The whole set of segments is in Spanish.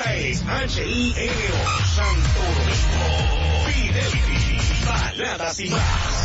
Esta es HILO Santo Domingo. Fidelity. Baladas y más.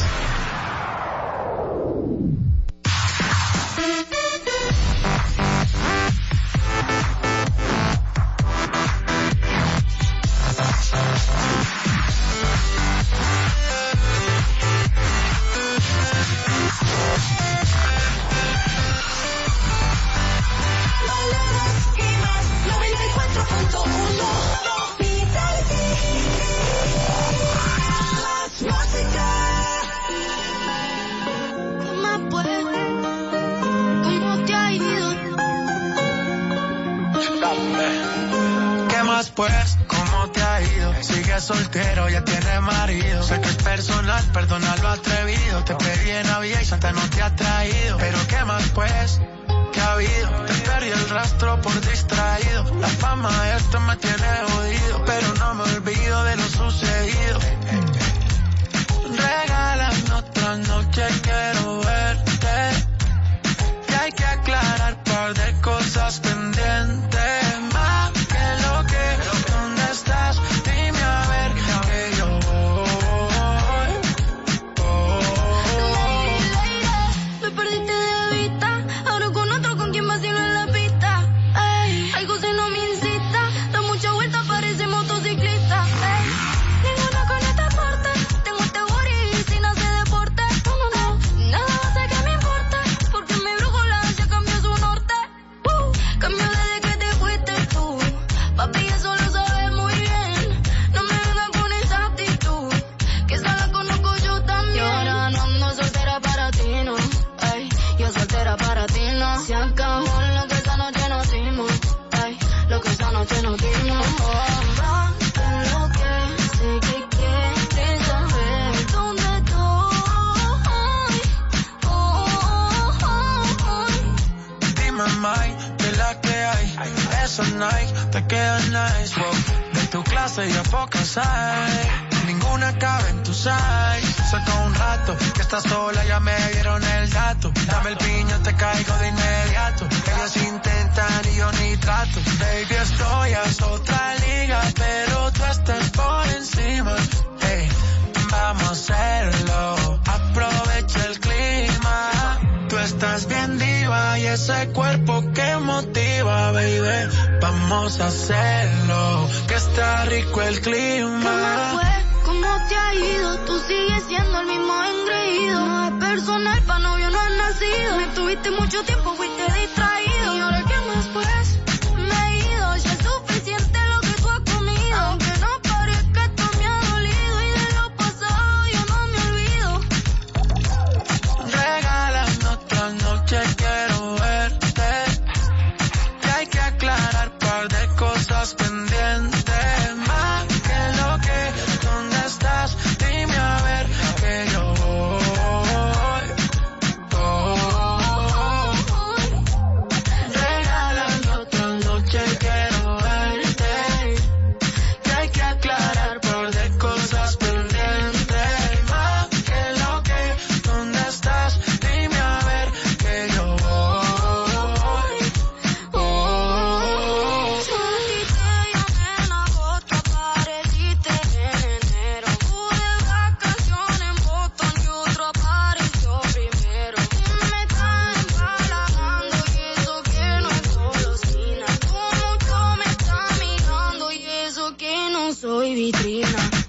vitrina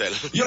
menetelmä.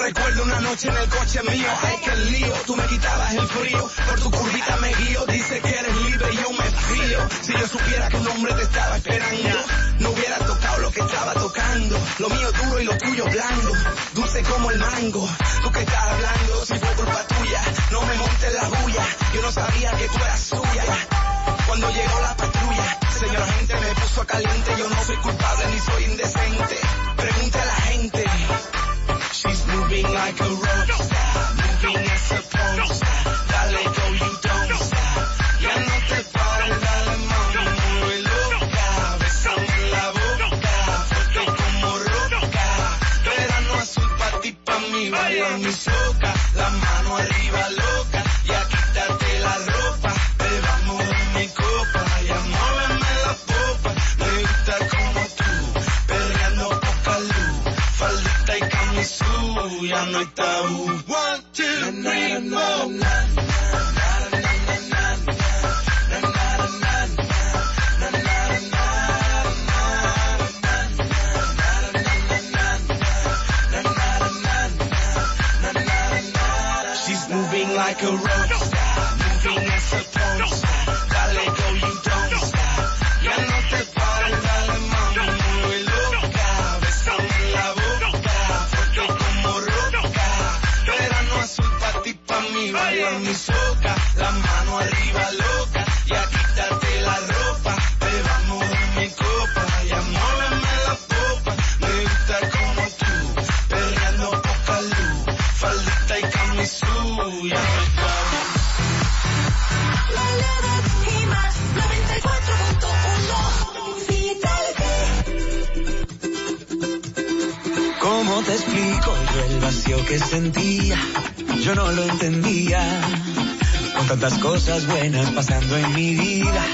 tantas cosas buenas pasando en mi vida.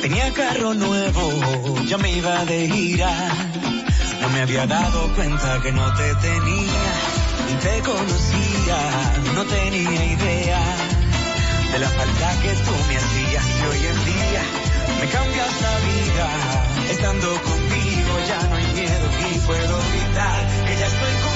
Tenía carro nuevo, ya me iba de gira. No me había dado cuenta que no te tenía, ni te conocía, no tenía idea de la falta que tú me hacías y hoy en día me cambias la vida. Estando contigo ya no hay miedo y puedo gritar que ya estoy contigo.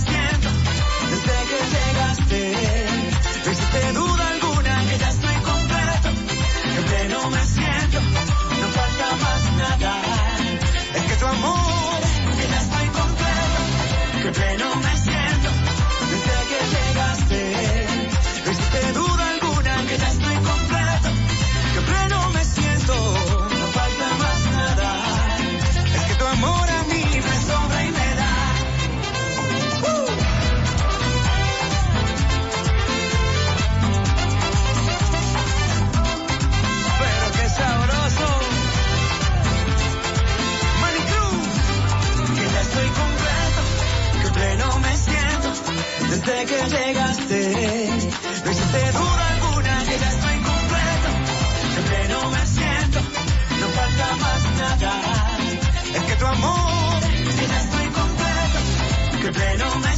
desde que llegaste. No existe duda alguna que ya estoy completo. Siempre no me siento, no falta más nada. Es que tu amor, que ya estoy completo. Que pleno me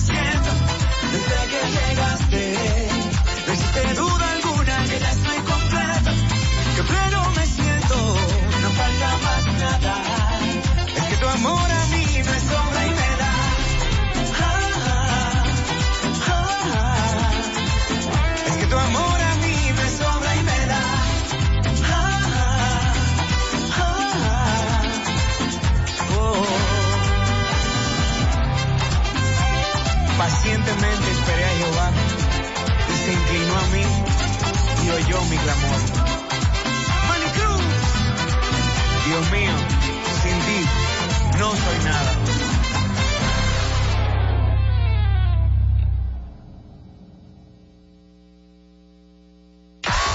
yo mi clamor. Manny Cruz. Dios mío, sin ti no soy nada.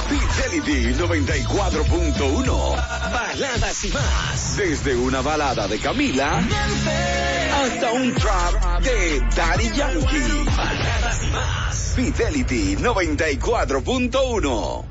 Fidelity 94.1 Baladas y más. Desde una balada de Camila hasta un trap de Daddy Yankee. Fidelity 94.1.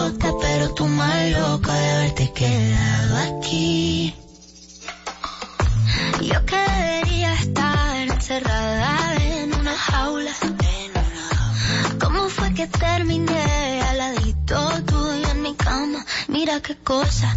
loca, pero tú más loca de haberte quedado aquí. Yo que debería estar encerrada en una jaula. ¿Cómo fue que terminé al ladito tuyo en mi cama? Mira qué cosa,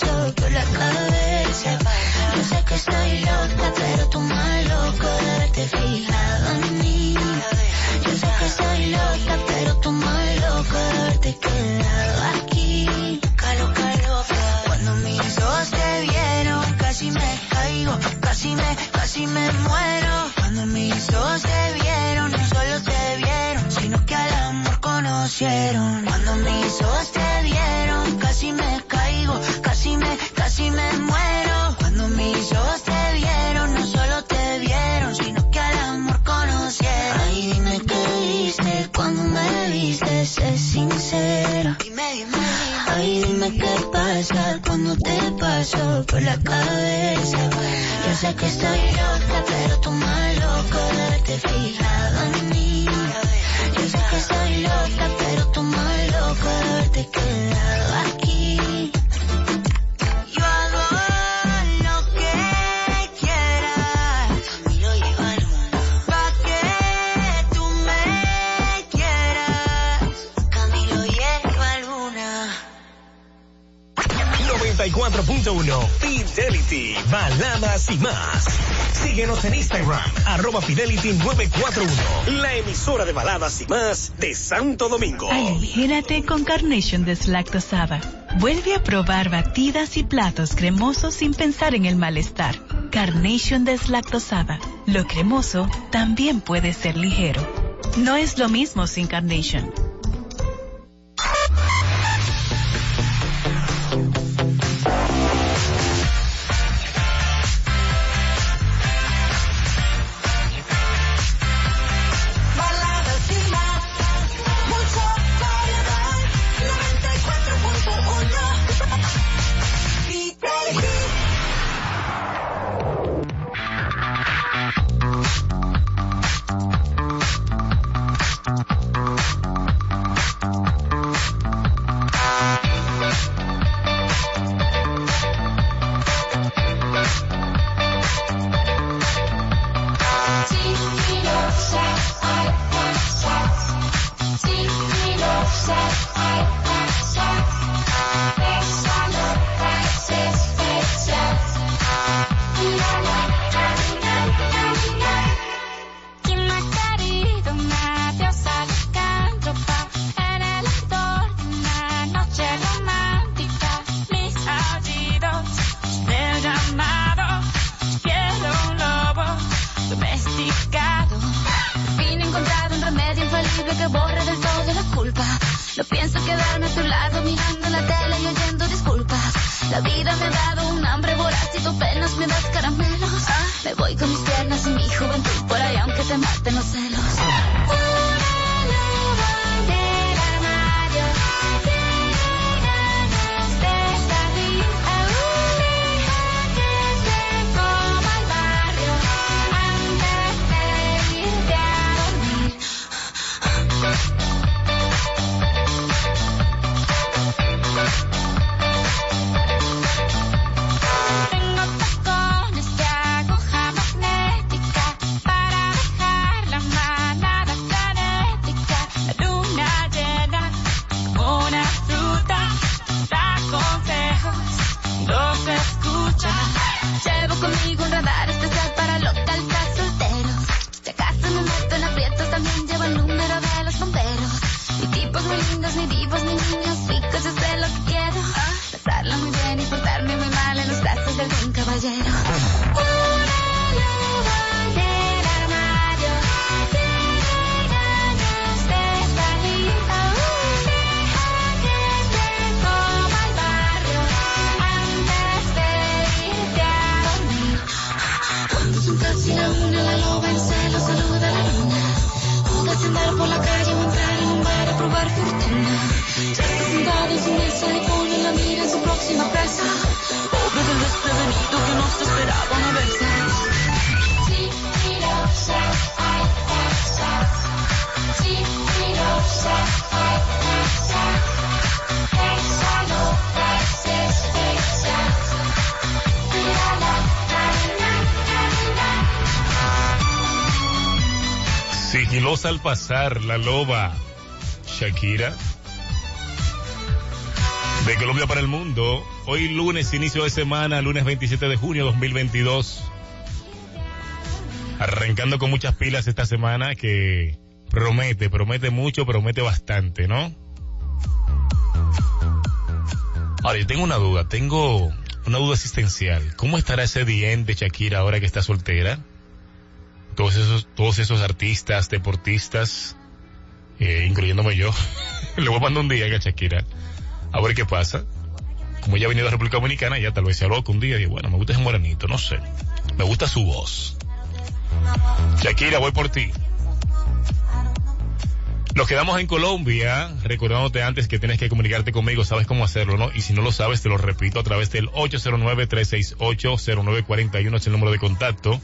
por la cabeza. Yo sé que estoy loca, pero tú más loco de haberte fijado en mí. Yo sé que estoy loca, pero tú más loco de haberte quedado aquí. Loca, loca, loca. Cuando mis ojos te vieron, casi me caigo, casi me, casi me muero. Cuando mis ojos te vieron, no solo te vieron, conocieron. Cuando mis ojos te vieron, casi me caigo, casi me, casi me muero. Cuando mis ojos te vieron, no solo te vieron, sino que al amor conocieron. Ay, dime qué viste cuando me viste, sé sincera. Dime, dime, Ay, dime qué pasa cuando te paso por la cabeza. Yo sé que estoy loca, pero tú más loco de haberte fijado en mí. Loca, pero tú más loco de. 94.1 Fidelity, baladas y más. Síguenos en Instagram, arroba Fidelity 941, la emisora de baladas y más de Santo Domingo. Aligérate con Carnation deslactosada. Vuelve a probar batidas y platos cremosos sin pensar en el malestar. Carnation deslactosada. Lo cremoso también puede ser ligero. No es lo mismo sin Carnation. Al pasar, la loba Shakira. De Colombia para el mundo. Hoy lunes, inicio de semana, lunes 27 de junio 2022. Arrancando con muchas pilas esta semana que promete, promete mucho, promete bastante, ¿no? Ahora, yo tengo una duda, tengo una duda existencial. ¿Cómo estará ese de Shakira ahora que está soltera? Todos esos, todos esos artistas, deportistas, eh, incluyéndome yo, le voy a mandar un día a Shakira a ver qué pasa. Como ya ha venido a República Dominicana, ya tal vez se loco un día y bueno, me gusta ese morenito, no sé. Me gusta su voz. Shakira, voy por ti. Nos quedamos en Colombia, recordándote antes que tienes que comunicarte conmigo, sabes cómo hacerlo, ¿no? Y si no lo sabes, te lo repito a través del 809-368-0941 es el número de contacto.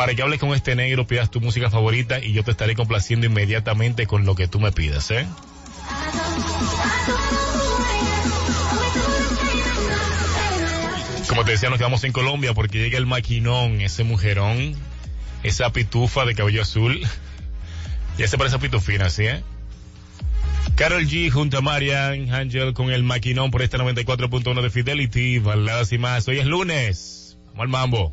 Para que hables con este negro, pidas tu música favorita y yo te estaré complaciendo inmediatamente con lo que tú me pidas, ¿eh? Como te decía, nos quedamos en Colombia porque llega el maquinón, ese mujerón, esa pitufa de cabello azul. Ya se parece a pitufina, ¿sí, eh? Carol G junto a Marian Angel con el maquinón por esta 94.1 de Fidelity, baladas y más. Hoy es lunes. Vamos al mambo.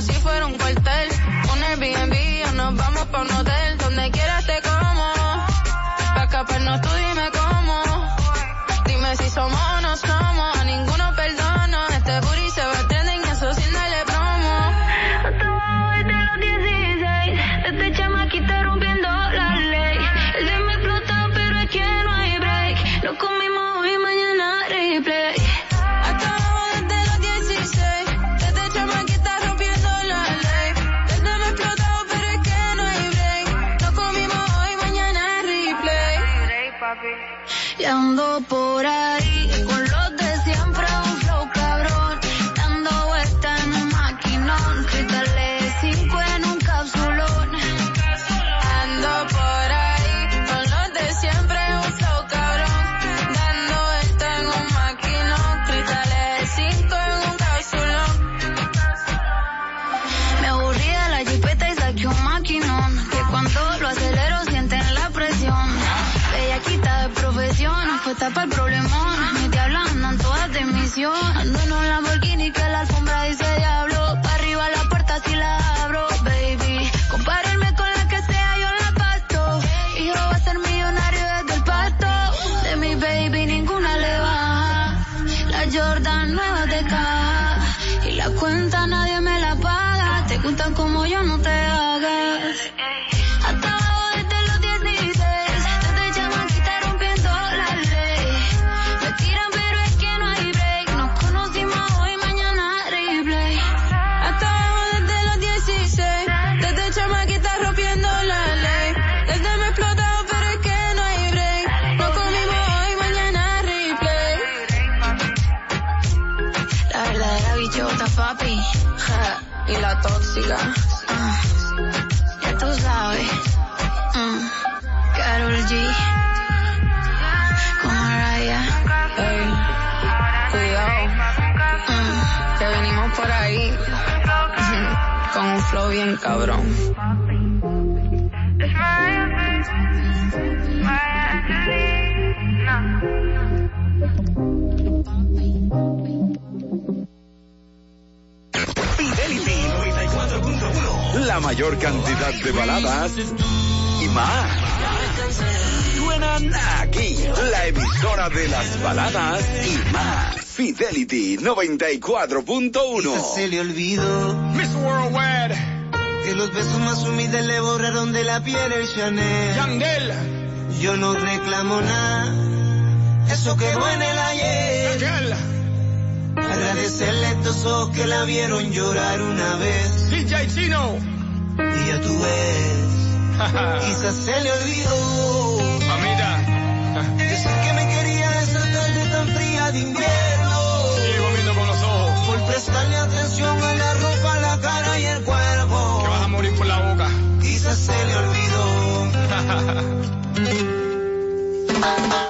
si fuera un cuartel. Ah, ya tú sabes. Carol G. Con Raya. Hey. Cuidado. Mm. Que venimos por ahí. Con un flow bien cabrón. La mayor cantidad de baladas y más. Suenan aquí, la emisora de las baladas y más. Fidelity 94.1. Se le olvidó. Miss Worldwide, Que los besos más humildes le borraron de la piel el Chanel. Yandel, Yo no reclamo nada. Eso quedó en el ayer. Agradecerle a estos ojos que la vieron llorar una vez. DJ Chino. Y ya tú ves. Quizás se le olvidó. Mamita, Decir que me quería esa tarde tan fría de invierno. sigue comiendo con los ojos. Por prestarle atención a la ropa, la cara y el cuerpo. Que vas a morir por la boca. Quizás se le olvidó.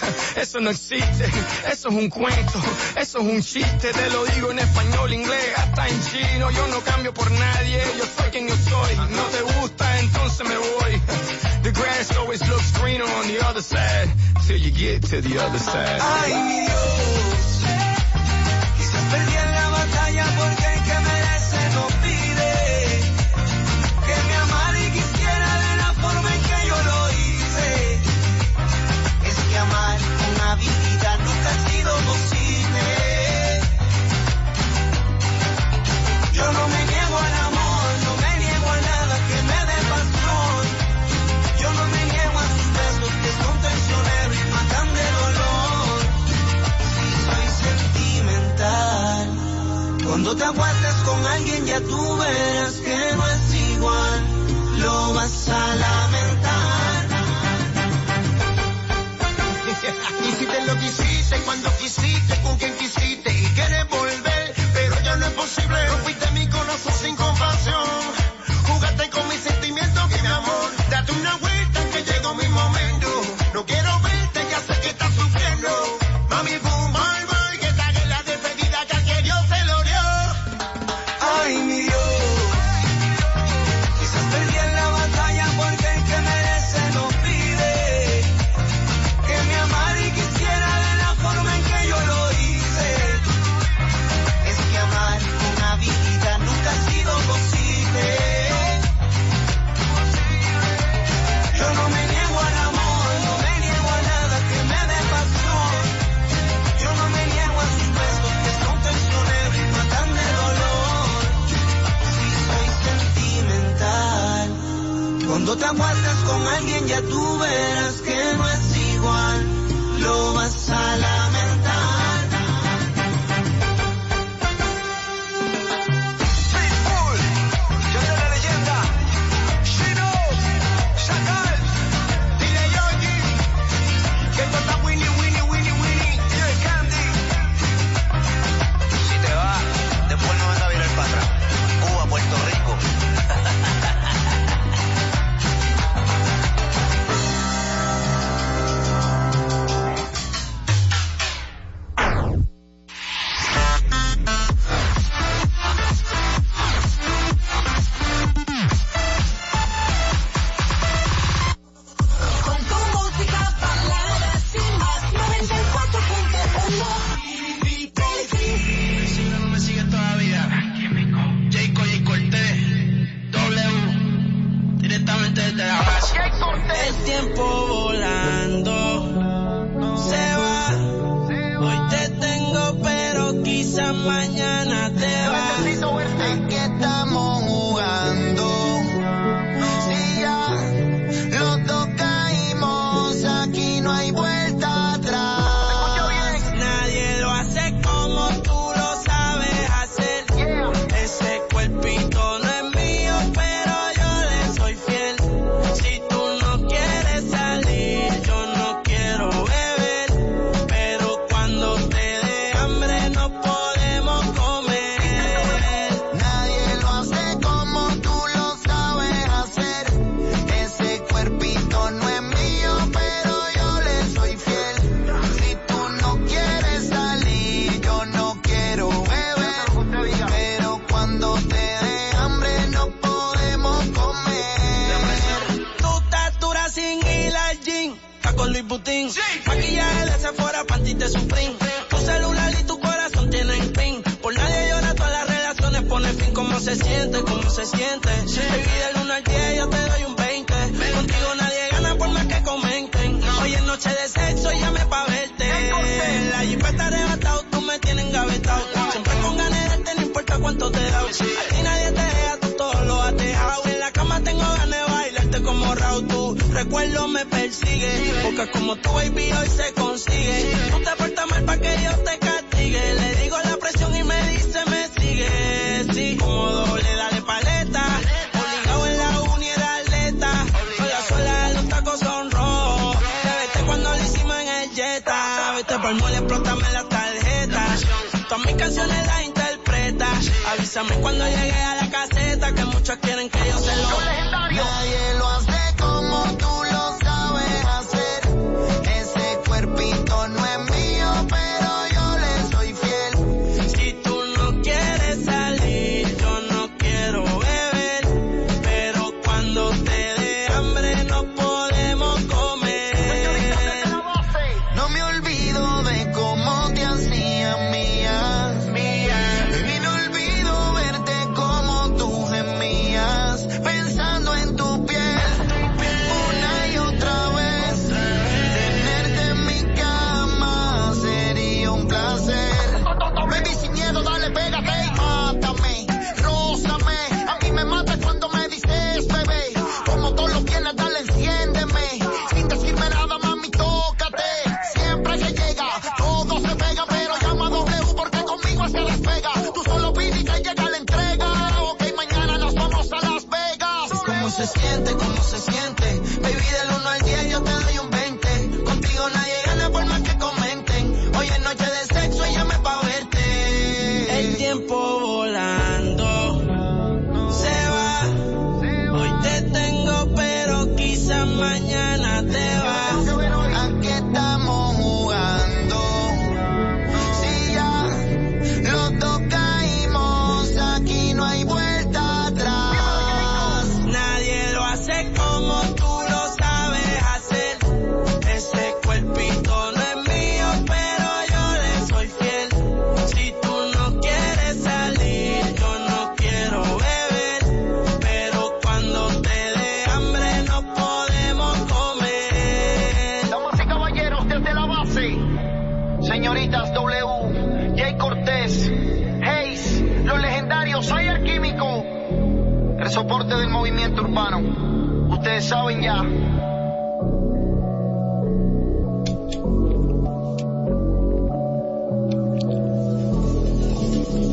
eso no existe, eso es un cuento, eso es un chiste, te lo digo en español, inglés, hasta en chino, yo no cambio por nadie, yo soy quien yo soy, no te gusta, entonces me voy, the grass always looks greener on the other side, till you get to the other side. Ay, mi Dios. Quizás perdí en la batalla porque el que merece lo Cuando te acuestes con alguien ya tú verás que no es igual. Lo vas a lamentar. Hiciste lo que hiciste cuando quisiste, con quien quisiste y quieres volver, pero ya no es posible. Rompiste mi corazón sin está Luis Butín. Maquillaje de Sephora, panty de Supreme. Tu celular y tu corazón tienen pin. Por nadie llora, todas las relaciones pone fin. ¿Cómo se siente? ¿Cómo se siente? Baby, del 1 al 10 yo te doy un 20. Contigo nadie gana por más que comenten. Hoy es noche de sexo, llame pa' verte. La jipeta arrebatado, tú me tienes engavetado. Siempre con ganas de no importa cuánto te da. A recuerdo me persigue. Porque como tu baby hoy se consigue. Tú te portas mal pa' que yo te castigue. Le digo la presión y me dice me sigue. Sí, como doble, dale paleta. Obligado en la uni era atleta. Sola, sola, los tacos son rojos. Te vete cuando lo hicimos en el Jetta. Vete por mole, explótame la tarjeta. Todas mis canciones las interpreta. Avísame cuando llegue a la caseta que muchos quieren que yo se lo. Nadie lo hace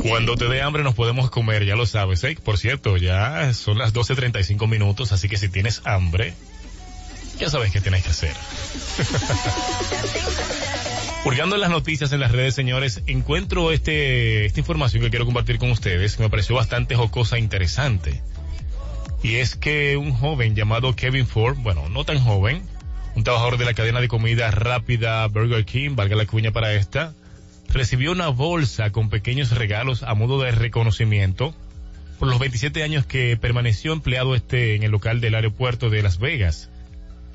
Cuando te dé hambre nos podemos comer, ya lo sabes, ¿eh? Por cierto, ya son las 12.35 minutos, así que si tienes hambre, ya sabes qué tienes que hacer. Hurgando en las noticias en las redes, señores, encuentro este, esta información que quiero compartir con ustedes, que me pareció bastante jocosa e interesante. Y es que un joven llamado Kevin Ford, bueno, no tan joven, un trabajador de la cadena de comida rápida Burger King, valga la cuña para esta, recibió una bolsa con pequeños regalos a modo de reconocimiento por los 27 años que permaneció empleado este en el local del aeropuerto de Las Vegas.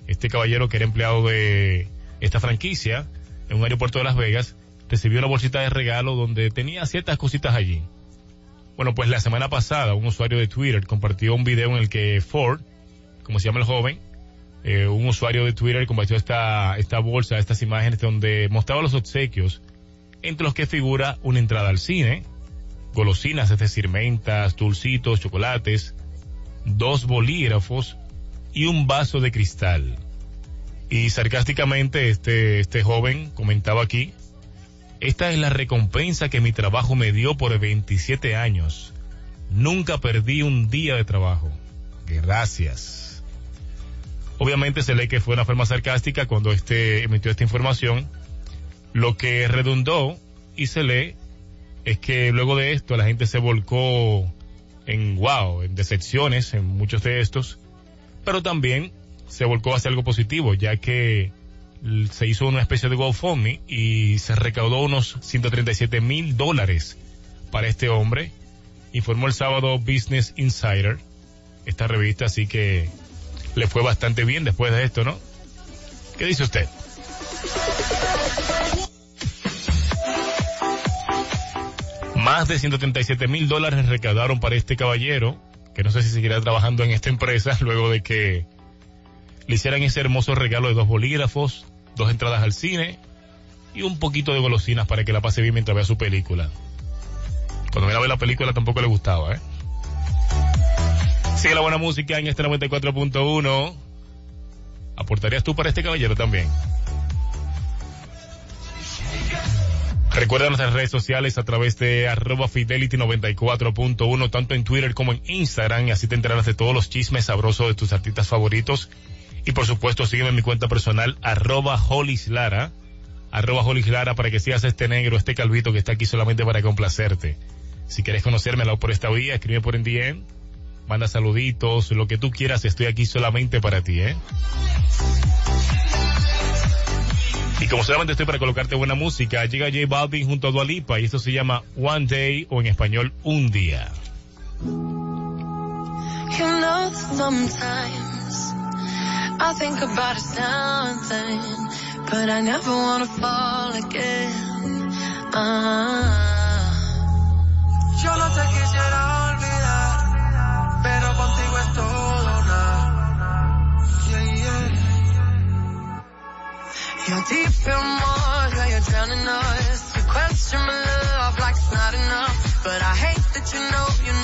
Este caballero que era empleado de esta franquicia en un aeropuerto de Las Vegas recibió una bolsita de regalo donde tenía ciertas cositas allí. Bueno, pues la semana pasada un usuario de Twitter compartió un video en el que Ford, como se llama el joven, eh, un usuario de Twitter compartió esta, esta bolsa, estas imágenes donde mostraba los obsequios, entre los que figura una entrada al cine, golosinas, es decir, mentas, dulcitos, chocolates, dos bolígrafos y un vaso de cristal. Y sarcásticamente este, este joven comentaba aquí, esta es la recompensa que mi trabajo me dio por 27 años. Nunca perdí un día de trabajo. Gracias. Obviamente se lee que fue una forma sarcástica cuando este emitió esta información. Lo que redundó y se lee es que luego de esto la gente se volcó en wow, en decepciones en muchos de estos, pero también se volcó hacia algo positivo, ya que se hizo una especie de GoFundMe y se recaudó unos 137 mil dólares para este hombre. Informó el sábado Business Insider, esta revista, así que le fue bastante bien después de esto, ¿no? ¿Qué dice usted? Más de 137 mil dólares recaudaron para este caballero, que no sé si seguirá trabajando en esta empresa luego de que le hicieran ese hermoso regalo de dos bolígrafos, dos entradas al cine y un poquito de golosinas para que la pase bien mientras vea su película. Cuando me a ver la película tampoco le gustaba, ¿eh? Sigue la buena música en este 94.1. ¿Aportarías tú para este caballero también? Recuerda nuestras redes sociales a través de arroba fidelity 94.1, tanto en Twitter como en Instagram, y así te enterarás de todos los chismes sabrosos de tus artistas favoritos. Y por supuesto, sígueme en mi cuenta personal, arroba holislara, arroba holislara, para que sigas este negro, este calvito que está aquí solamente para complacerte. Si quieres conocérmelo por esta vía, escribe por en DM, manda saluditos, lo que tú quieras, estoy aquí solamente para ti, ¿eh? Y como solamente estoy para colocarte buena música, llega J Balvin junto a Dualipa y esto se llama One Day o en español Un Día. I think about it something, but I never wanna fall again. Ah. Yo no te quisiera olvidar, pero contigo es todo nada. Yeah, yeah. You're deep in water, you're drowning us. You question my love like it's not enough. But I hate that you know, you know,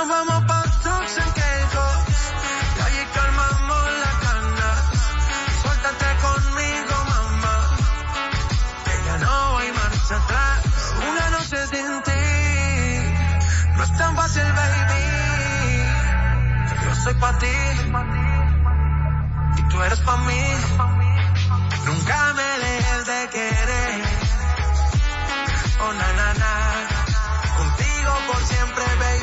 Nos vamos pa' Turks and Caicos, y allí calmamos las ganas. Suéltate conmigo, mamá, que ya no hay marcha atrás. Una noche sin ti, no es tan fácil, baby. Yo soy pa' ti, y tú eres pa' mí. Nunca me dejes de querer. Oh, na, na, na. Contigo por siempre, baby.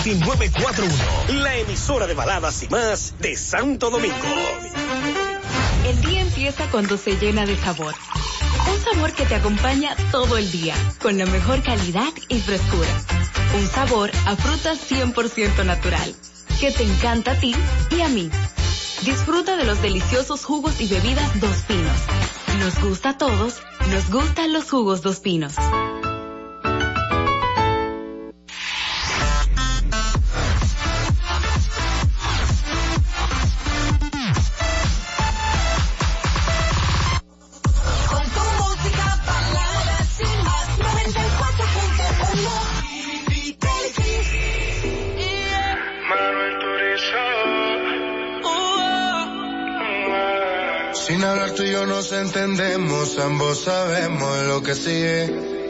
Arroba Fidelity 941, la emisora de baladas y más de Santo Domingo. El día empieza cuando se llena de sabor. Un sabor que te acompaña todo el día, con la mejor calidad y frescura. Un sabor a fruta 100% natural, que te encanta a ti y a mí. Disfruta de los deliciosos jugos y bebidas Dos Pinos. Nos gusta a todos, nos gustan los jugos Dos Pinos. Entendemos, ambos sabemos lo que sigue.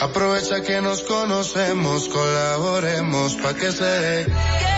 Aprovecha que nos conocemos, colaboremos pa' que se.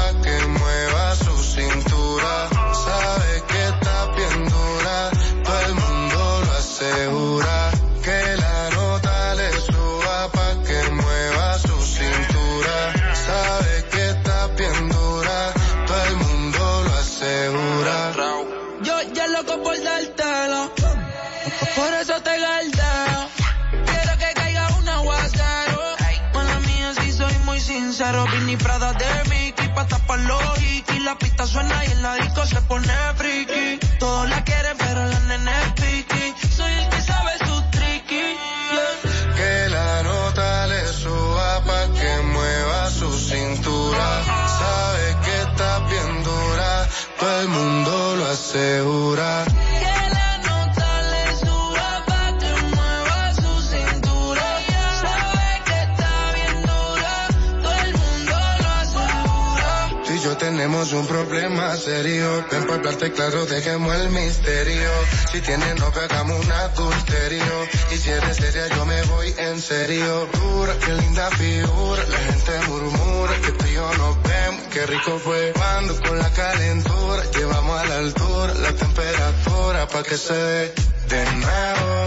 y La pista suena y en la disco se pone friki. Un problema serio. Ven para hablarte claro, dejemos el misterio. Si tienes novia, hagamos un adulterio. Y si eres seria, yo me voy en serio. Dura, qué linda figura. La gente murmura que tú y yo nos vemos. Qué rico fue cuando con la calentura llevamos a la altura la temperatura pa' que se dé de nuevo.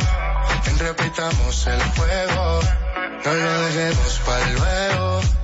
Repitamos el juego. No lo dejemos para luego.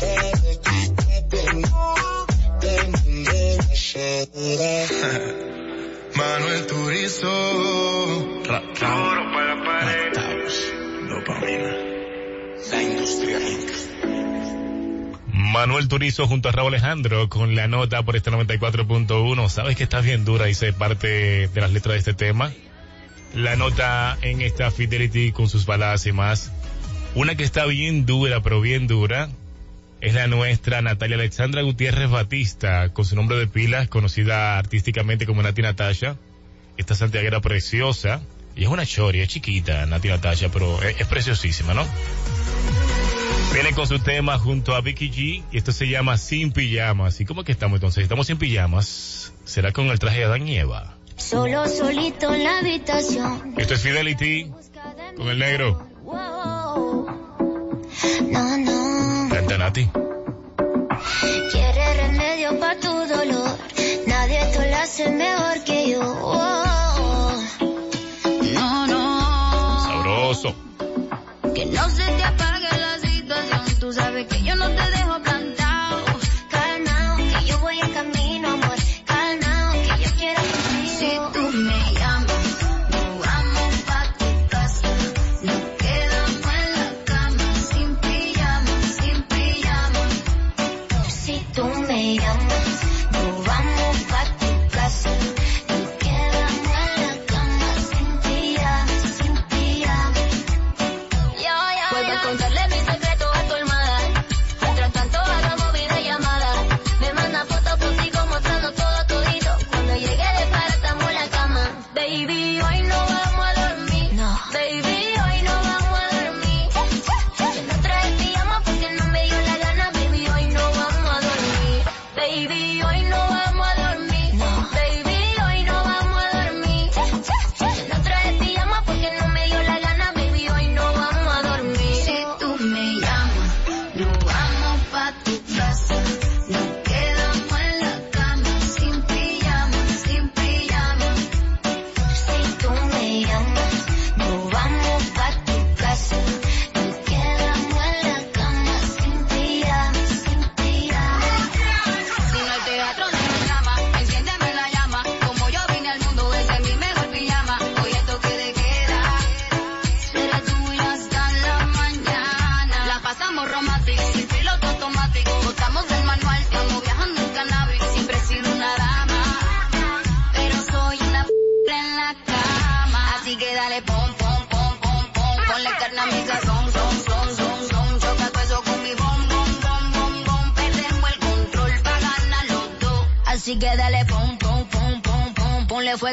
Manuel Turizo. Duro para la pared. Dopamina. La industria. Manuel Turizo junto a Raúl Alejandro con la nota por este 94.1. ¿Sabes que está bien dura? Dice parte de las letras de este tema. La nota en esta Fidelity con sus baladas y más. Una que está bien dura, pero bien dura, es la nuestra Natalia Alexandra Gutiérrez Batista, con su nombre de pilas, conocida artísticamente como Nati Natasha. Esta santiaguera preciosa. Y es una choria, es chiquita, Nati Natasha, pero es, preciosísima, ¿no? Viene con su tema junto a Vicky G y esto se llama Sin Pijamas. ¿Y cómo que estamos entonces? ¿Estamos sin pijamas? ¿Será con el traje de Adán y Eva? Solo, solito en la habitación. Esto es Fidelity con el negro. No, no. Vente, Nati. Quiere remedio para tu dolor. Nadie te lo hace mejor que yo. Oh.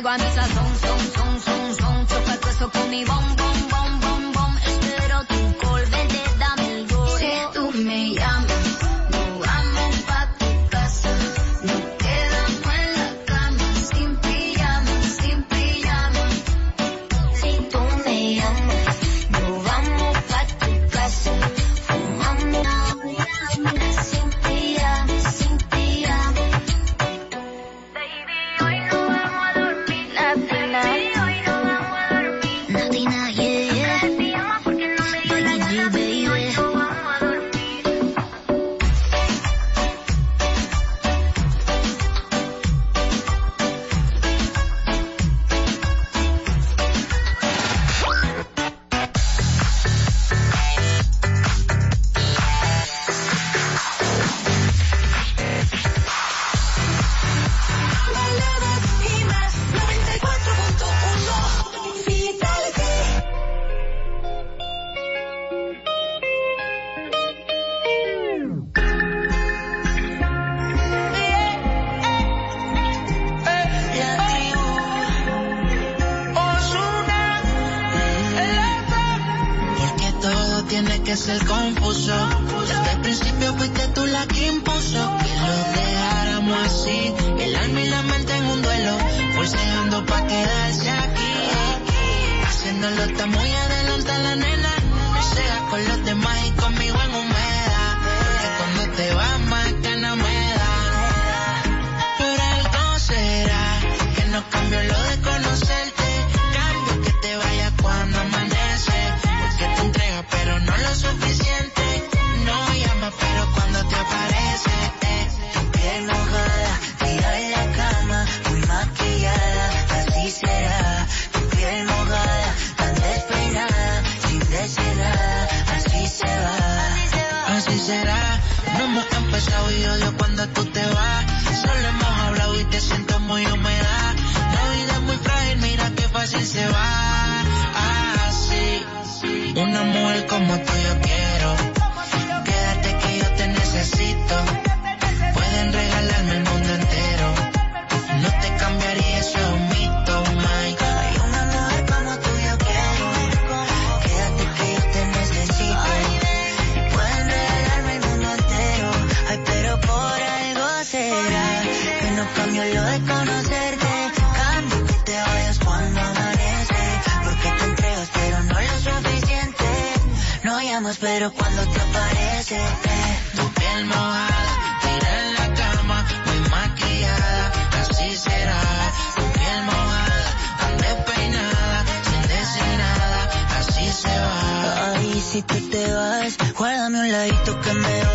fuego a mis si tú te vas, guárdame un ladito que me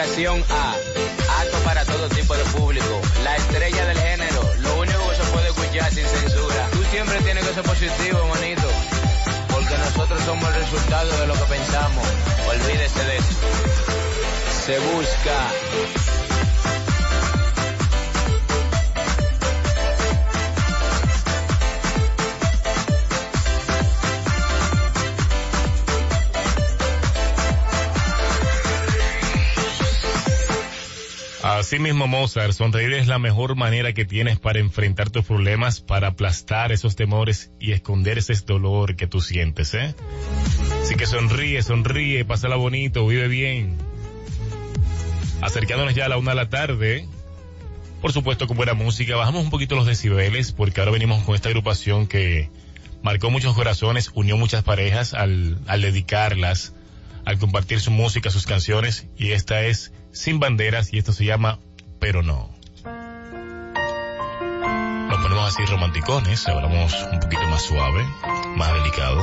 A. Apto para todo tipo de público. La estrella del género. Lo único que se puede escuchar sin censura. Tú siempre tienes que ser positivo, manito. Porque nosotros somos el resultado de lo que pensamos. Olvídese de eso. Se busca. Así mismo, Mozart, sonreír es la mejor manera que tienes para enfrentar tus problemas, para aplastar esos temores y esconder ese dolor que tú sientes, ¿eh? Así que sonríe, sonríe, pásala bonito, vive bien. Acercándonos ya a la una de la tarde, por supuesto con buena música, bajamos un poquito los decibeles porque ahora venimos con esta agrupación que marcó muchos corazones, unió muchas parejas al, al dedicarlas, al compartir su música, sus canciones y esta es Sin Banderas y esto se llama Pero No. Nos ponemos así romanticones, hablamos un poquito más suave, más delicado.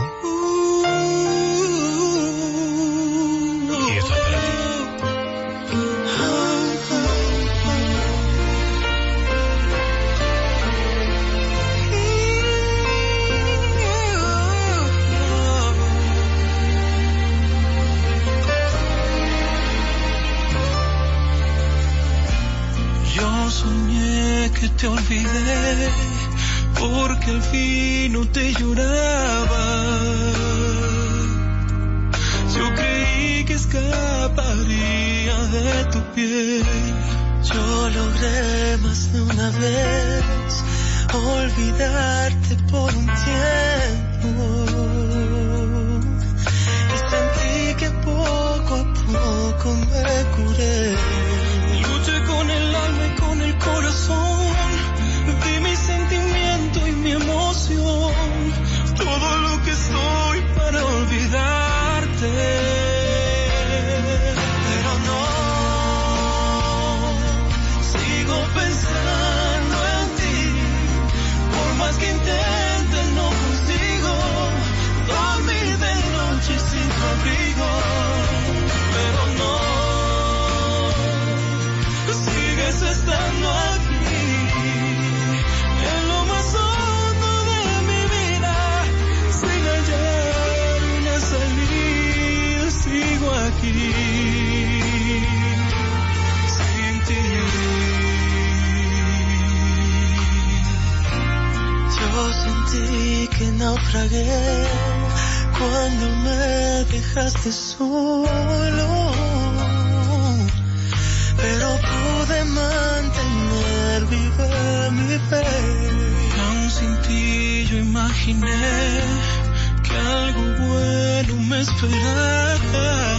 Y esto es para ti. Que te olvidé porque al fin no te lloraba. Yo creí que escaparía de tu piel. Yo logré más de una vez olvidarte por un tiempo. Y sentí que poco a poco me curé. Luché con el alma y con el corazón. Naufragué cuando me dejaste solo, pero pude mantener viva mi fe. Aún sin ti yo imaginé que algo bueno me esperaba.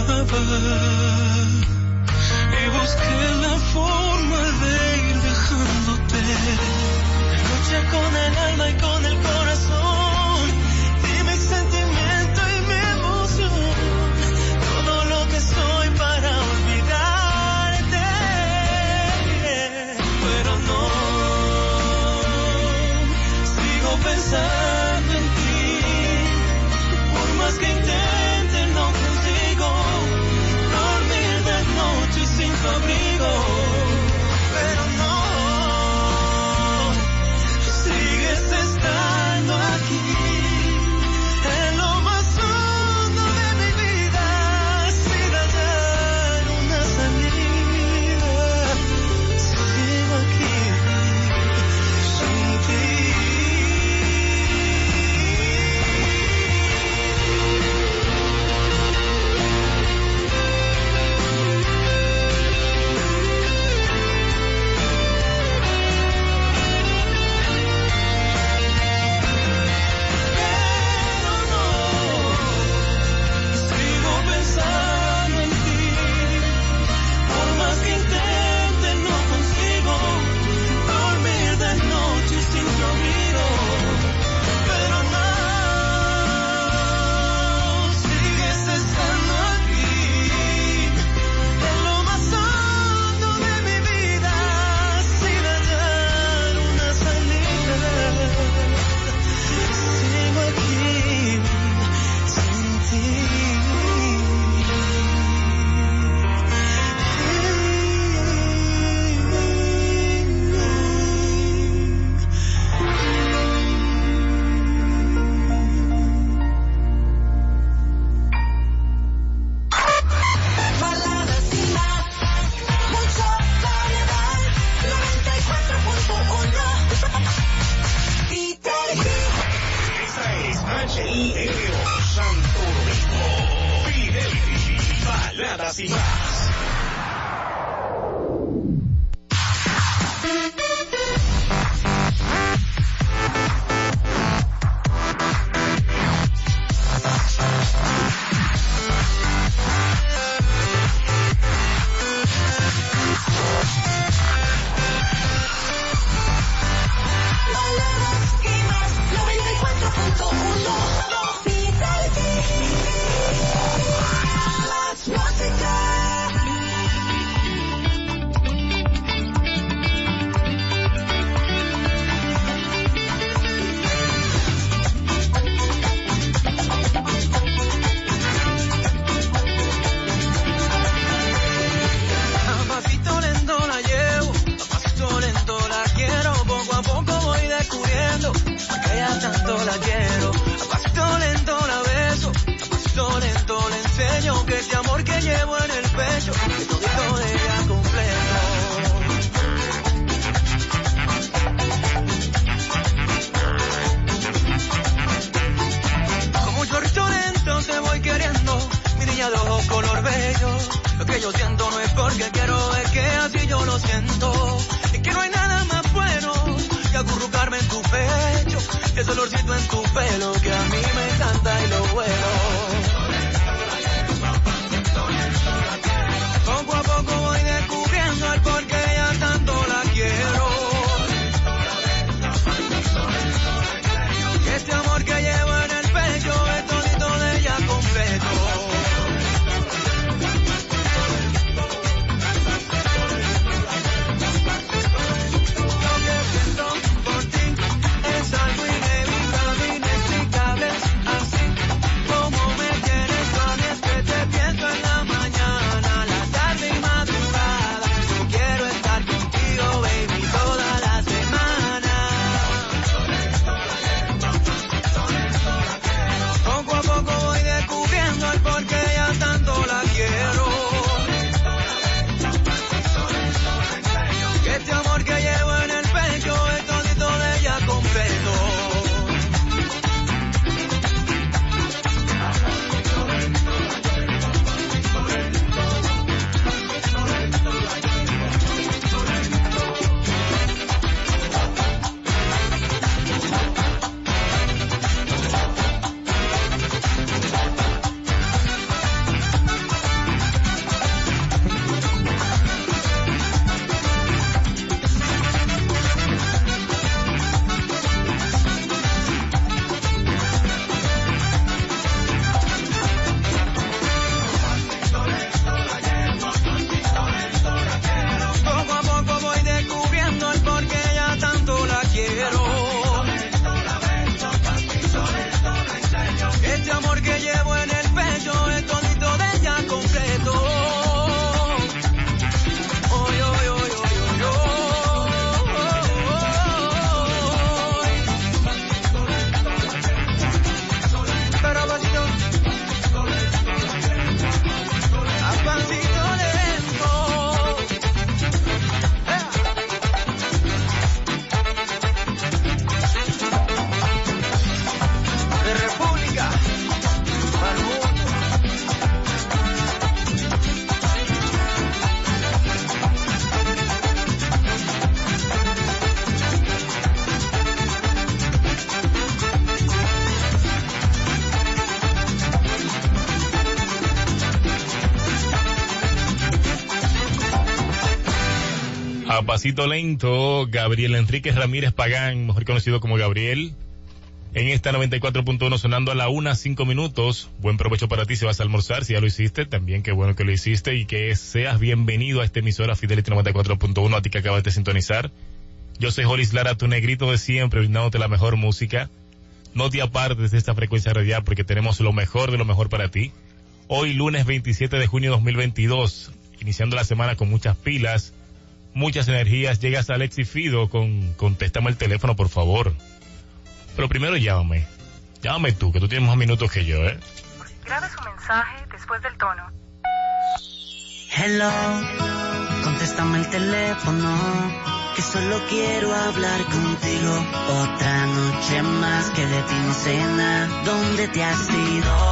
Pasito lento, Gabriel Enrique Ramírez Pagán, mejor conocido como Gabriel. En esta 94.1 sonando a la una, cinco minutos. Buen provecho para ti si vas a almorzar, si ya lo hiciste, también qué bueno que lo hiciste y que seas bienvenido a esta emisora Fidelity 94.1, a ti que acabas de sintonizar. Yo soy Jolis Lara, tu negrito de siempre, brindándote la mejor música. No te apartes de esta frecuencia radial porque tenemos lo mejor de lo mejor para ti. Hoy lunes 27 de junio de 2022, iniciando la semana con muchas pilas, muchas energías. Llegas a Alexi Fido con contéstame el teléfono, por favor. Pero primero llámame. Llámame tú, que tú tienes más minutos que yo, ¿eh? Grabe su mensaje después del tono. Hello, contéstame el teléfono, que solo quiero hablar contigo. Otra noche más que de ti no sé nada. ¿Dónde te has ido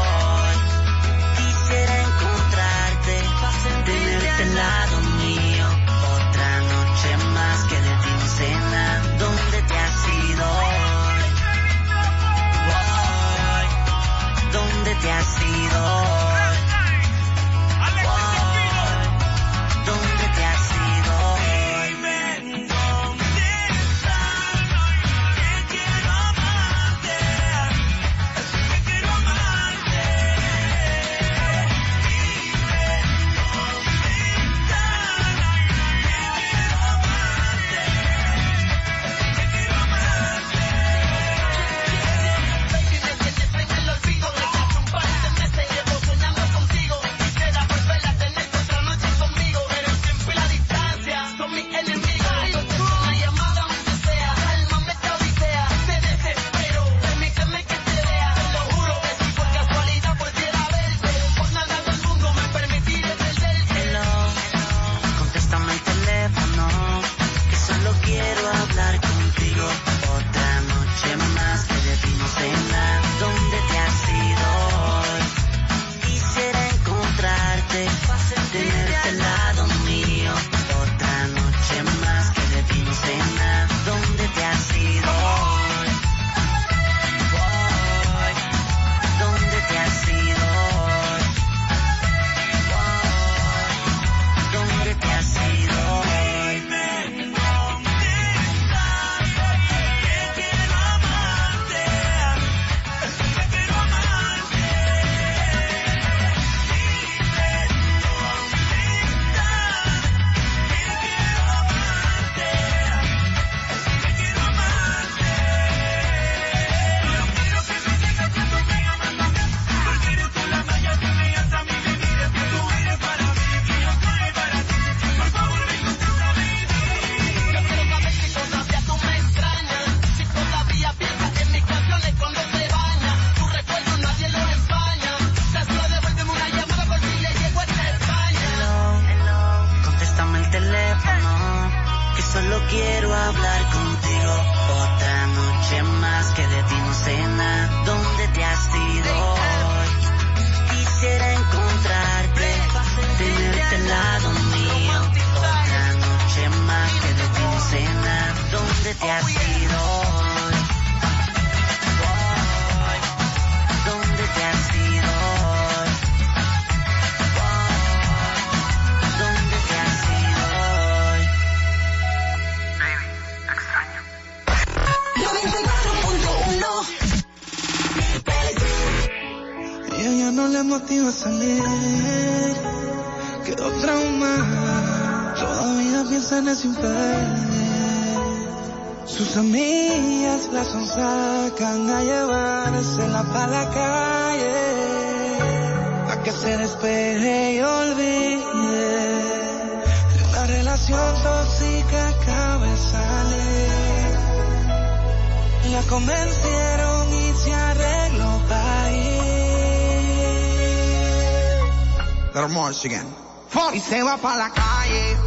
pa' la calle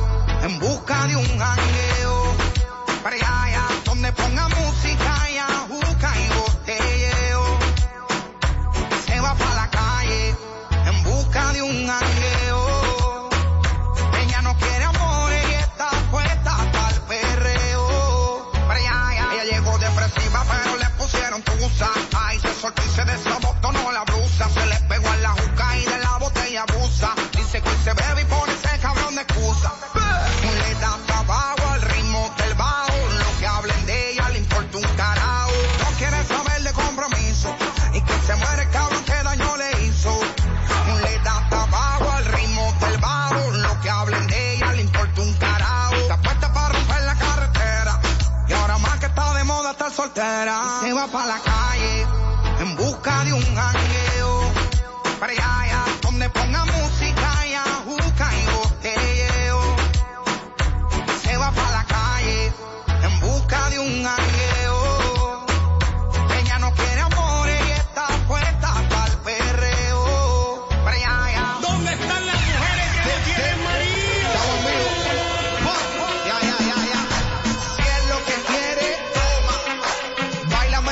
en busca de un ángel.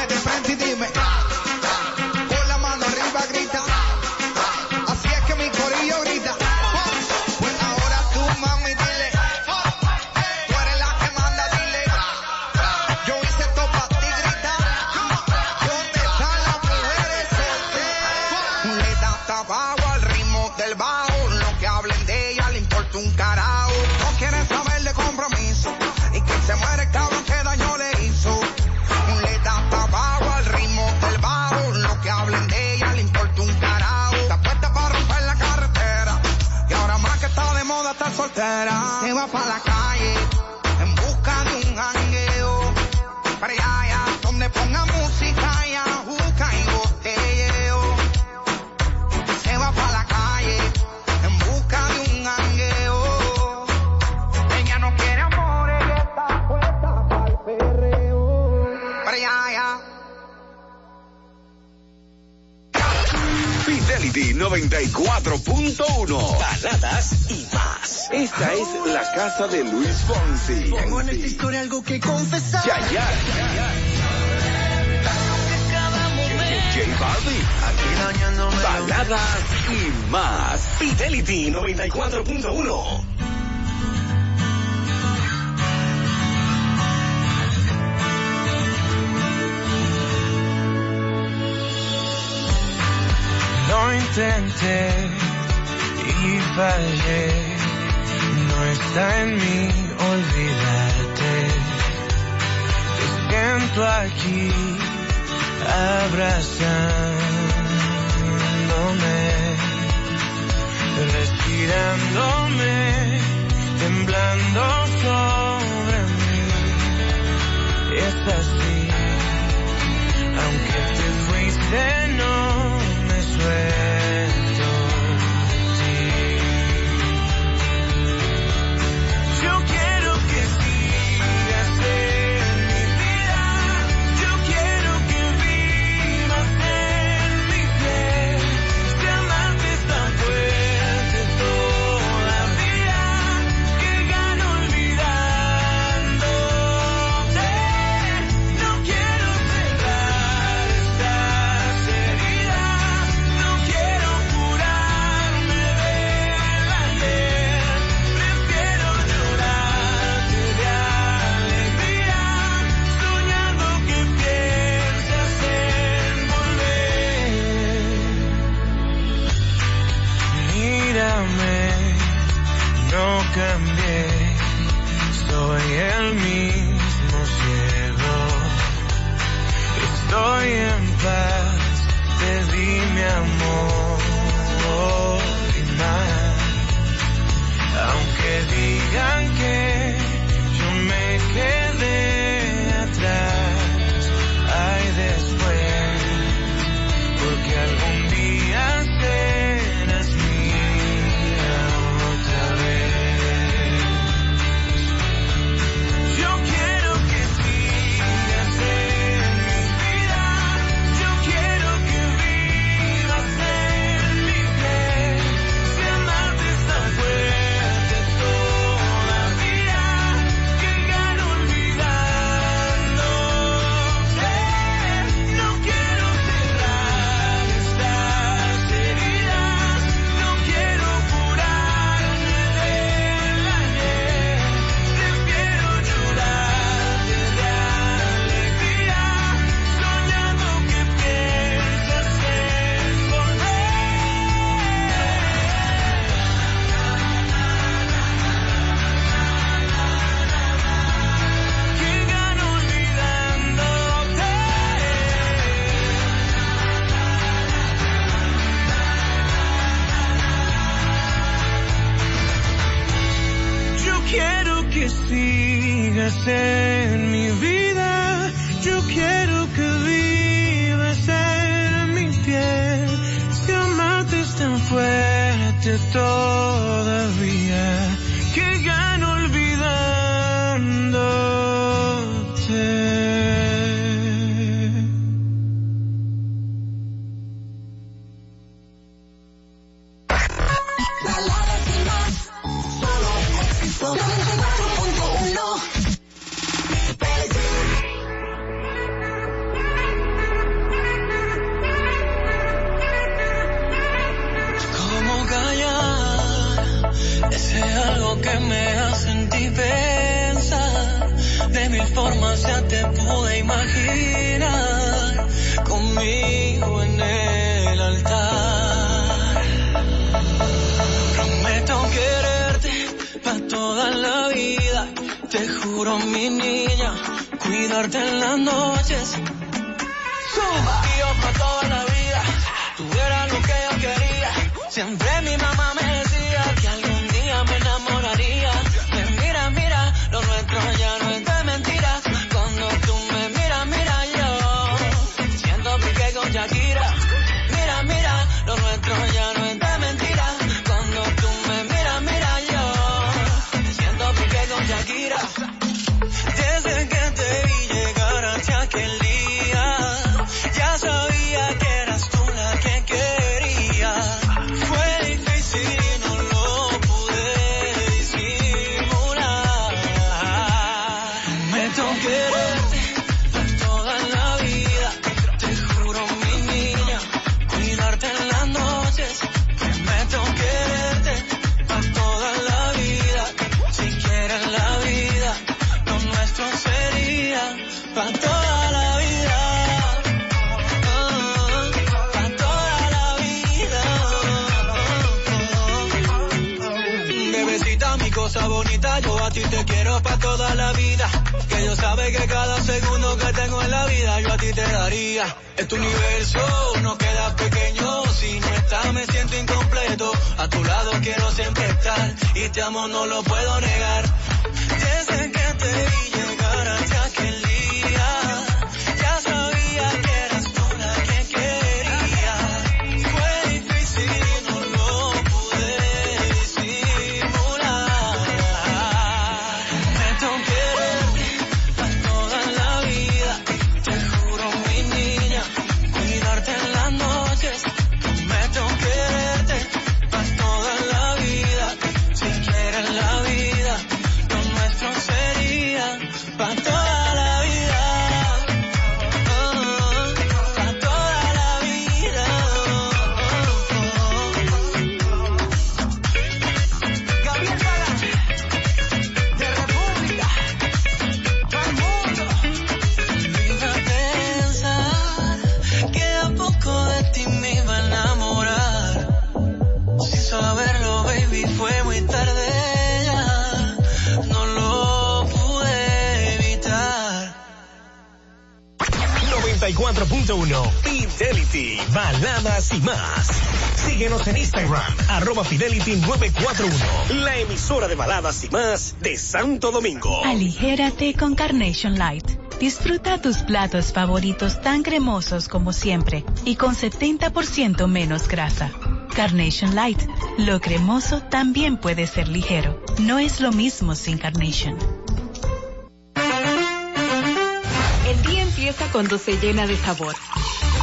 me de frente y dime. soltera se va para la calle en busca de un jangueo. Para allá, donde ponga música y ajuca y botelleo. Se va para la calle en busca de un jangueo. Ella no quiere amor, ella está puesta para el perreo. Para allá. Fidelity 94.1 Baladas y más esta es la casa de Luis Fonsi. Tengo en esta historia algo que confesar. Ya, ya. J Balvin, aquí baladas y más. Fidelity 94.1. Lo intenté y fallé está en mí olvidarte. Te siento aquí abrazándome, respirándome, temblando sobre mí. Y es así, aunque te fuiste, no me suena. Fidelity 941, la emisora de baladas y más de Santo Domingo. Aligérate con Carnation Light. Disfruta tus platos favoritos tan cremosos como siempre y con 70% menos grasa. Carnation Light, lo cremoso también puede ser ligero. No es lo mismo sin Carnation. El día empieza cuando se llena de sabor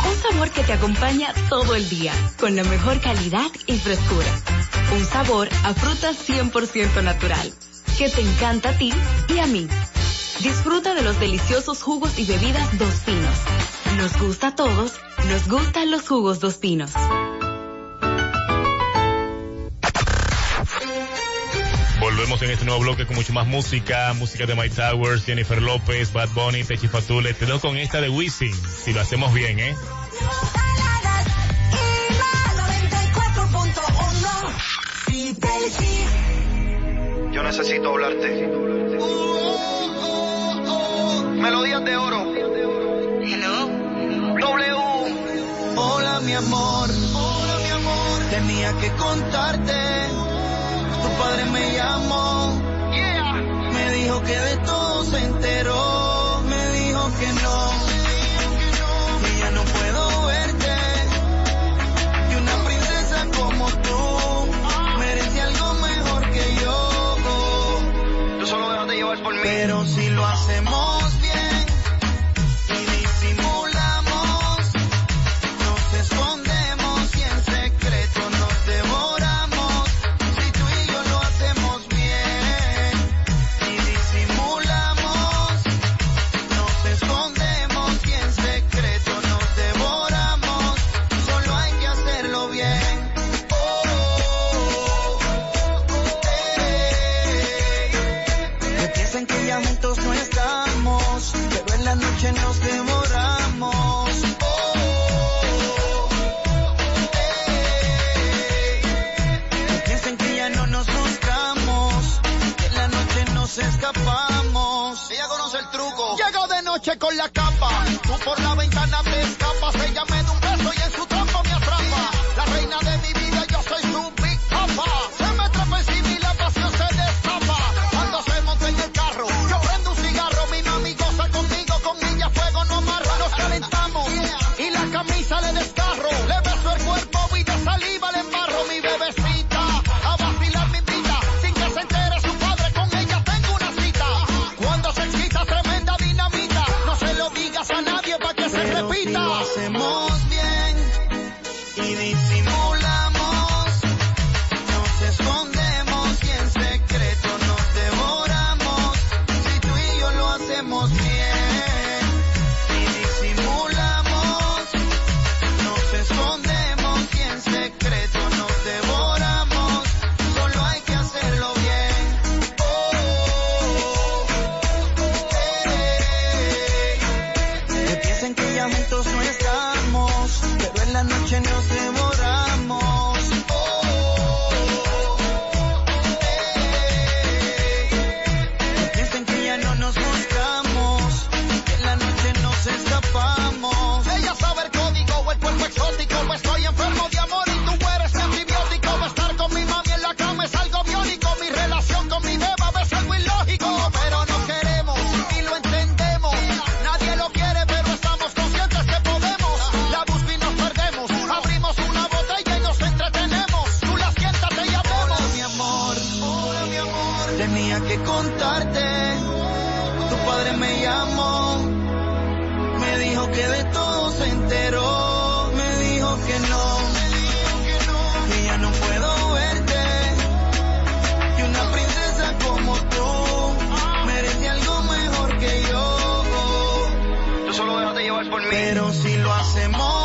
un sabor que te acompaña todo el día, con la mejor calidad y frescura. Un sabor a fruta 100% natural, que te encanta a ti y a mí. Disfruta de los deliciosos jugos y bebidas Dos Pinos. Nos gusta a todos, nos gustan los jugos Dos Pinos. volvemos en este nuevo bloque con mucho más música, música de My Towers, Jennifer López, Bad Bunny, Techi Fatule. Te dejo con esta de Wisin, si lo hacemos bien, ¿eh? Yo necesito hablarte. Melodías de oro. Hello. W. Hola mi amor. Hola mi amor. Tenía que contarte padre me llamó. Me dijo que de todo se enteró. Me dijo que no. Y ya no puedo verte. Y una princesa como tú merece algo mejor que yo. Tú solo déjate llevar por mí. Pero si lo hacemos. noche con la camba, Tenía que contarte, tu padre me llamó, me dijo que de todo se enteró, me dijo que no, y ya no puedo verte, y una princesa como tú merece algo mejor que yo. Tú solo déjate llevar por mí. Pero si lo hacemos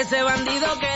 ese bandido que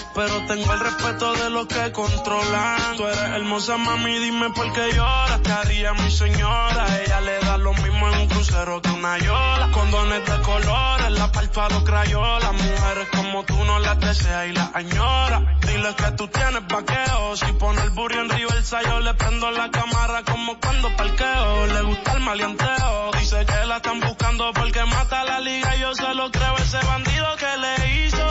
Pero tengo el respeto de los que controlan. Tú eres hermosa, mami, dime por qué lloras. ¿Qué haría mi señora? Ella le da lo mismo en un crucero que una yola. Condones de colores, la palpa los crayolas. Mujeres como tú no las deseas y las añora. Dile que tú tienes vaqueo. Si pone el burro en río el sayo, le prendo la cámara como cuando parqueo. Le gusta el maleanteo. Dice que la están buscando porque mata la liga. Yo se lo creo ese bandido que le hizo.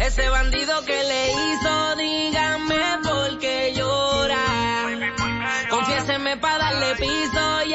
Ese bandido que le hizo, dígame por qué llora. Confiéseme para darle piso y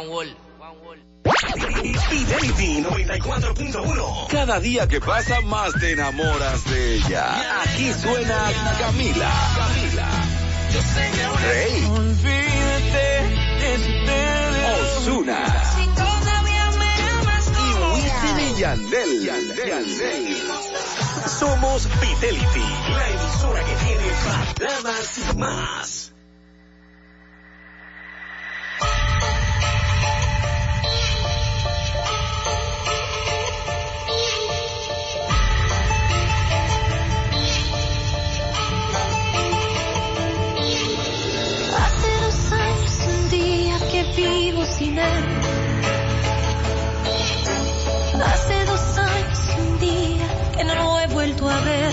One World. Fidelity 94.1. Cada día que pasa más te enamoras de ella. Aquí suena Camila. Camila. Rey. Osuna. Y Wisin y Yandel. Yandel. Somos Fidelity, la emisora que tiene baladas y más. Hace dos años un día que no lo he vuelto a ver.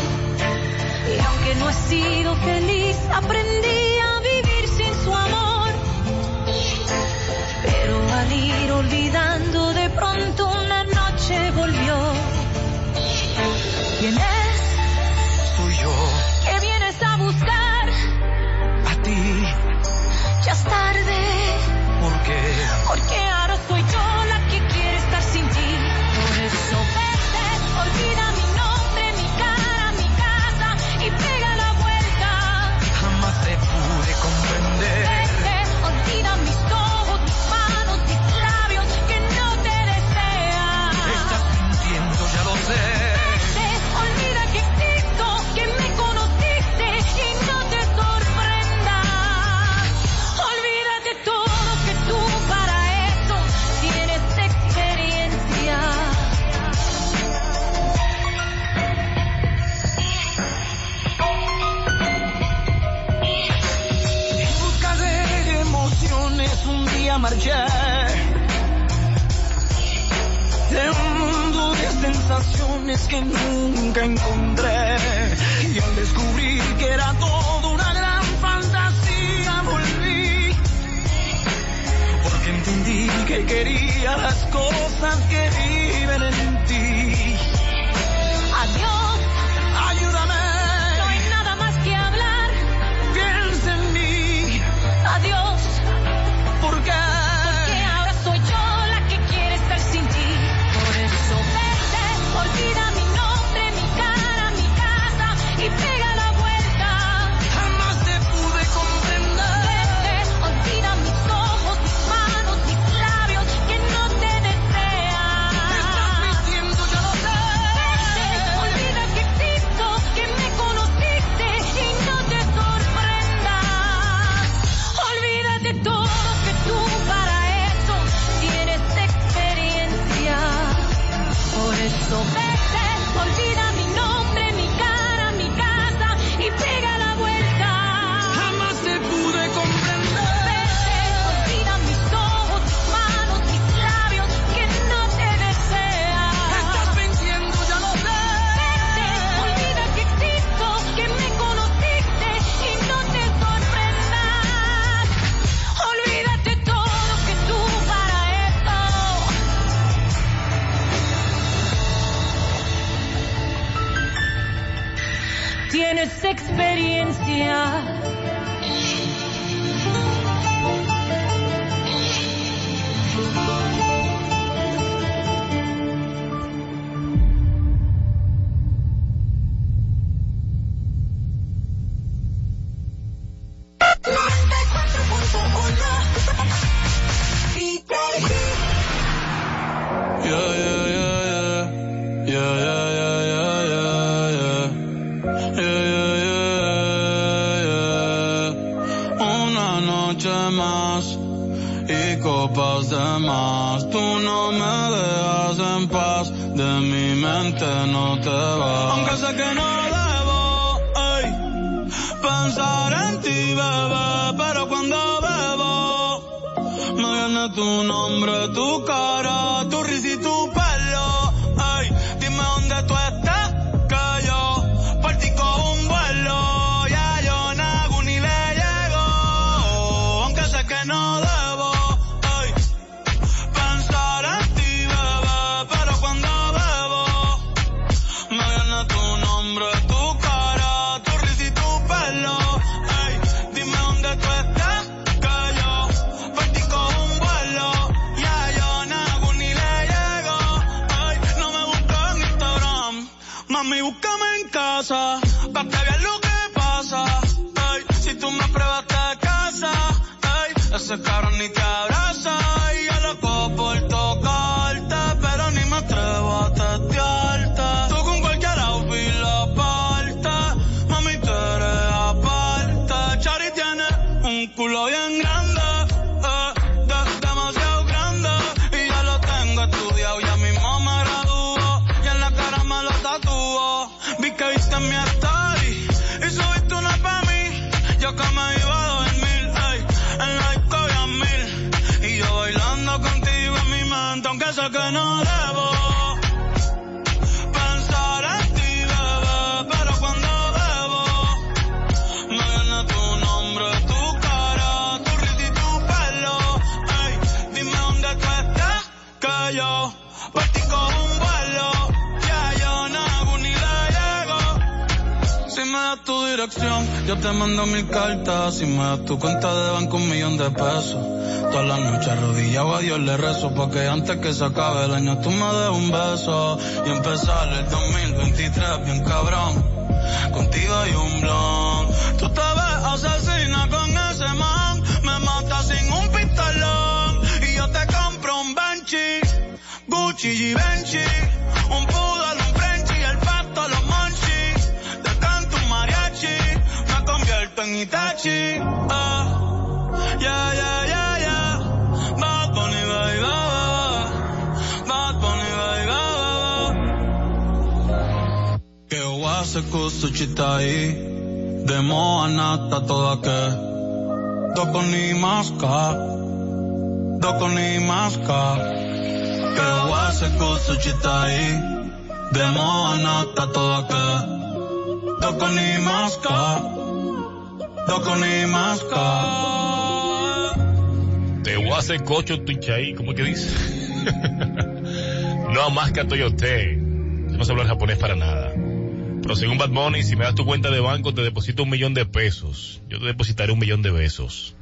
Y aunque no he sido feliz, aprendí a vivir sin su amor. Pero al ir olvidando, de pronto una noche volvió. ¿Quién es? Que nunca encontré. Y al descubrir que era todo una gran fantasía volví. Porque entendí que quería las cosas que viven en ti. que se acabe el año. Tú me des un beso y empezar el chiste ahí. De moa nata toda que. Doko ni maska. Doko ni maska. Que wase kusu chiste ahí. De moa nata toda que. Doko ni maska. Doko ni maska. Te wase cocho tuchai, ¿cómo que dice? no más que a usted. No sé hablar japonés para nada. Pero según Bad Bunny, si me das tu cuenta de banco, te deposito un millón de pesos. Yo te depositaré un millón de besos.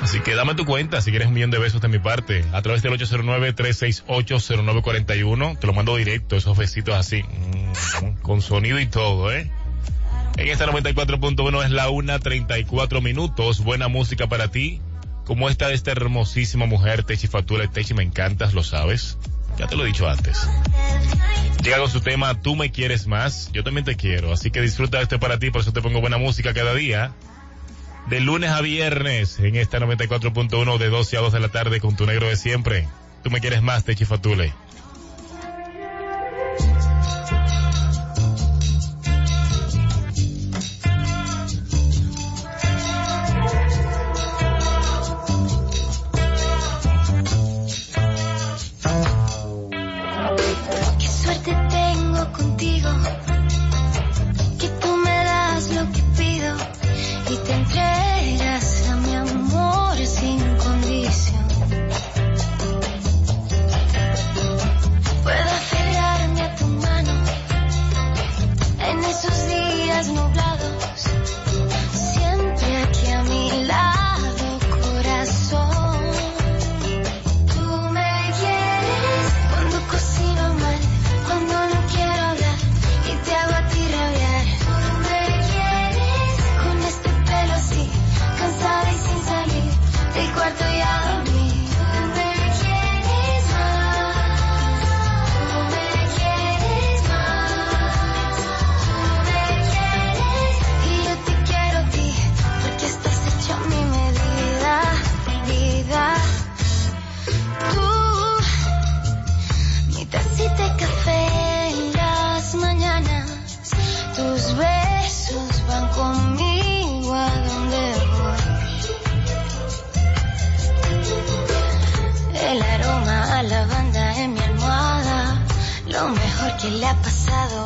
Así que dame tu cuenta si quieres un millón de besos de mi parte. A través del 809-368-0941. Te lo mando directo, esos besitos así. Mm, mm, con sonido y todo, ¿eh? En esta 94.1 es la 1.34 minutos. Buena música para ti. Como esta de esta hermosísima mujer, Techi Fatula. Techi, me encantas, lo sabes. Ya te lo he dicho antes. Llega con su tema Tú me quieres más, yo también te quiero. Así que disfruta este para ti, por eso te pongo buena música cada día. De lunes a viernes en esta 94.1 de 12 a 2 de la tarde con tu negro de siempre. Tú me quieres más, Techi Fatule.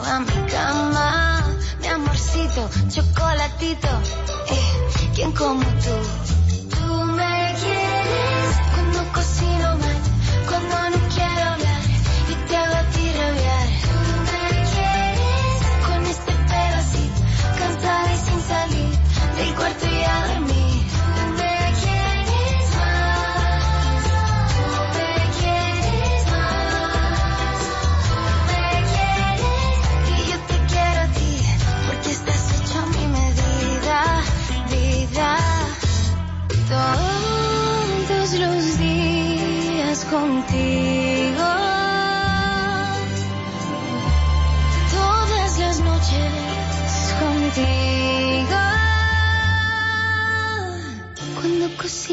A mi cama. Mi amorcito, chocolatito, eh, ¿quién como? Tú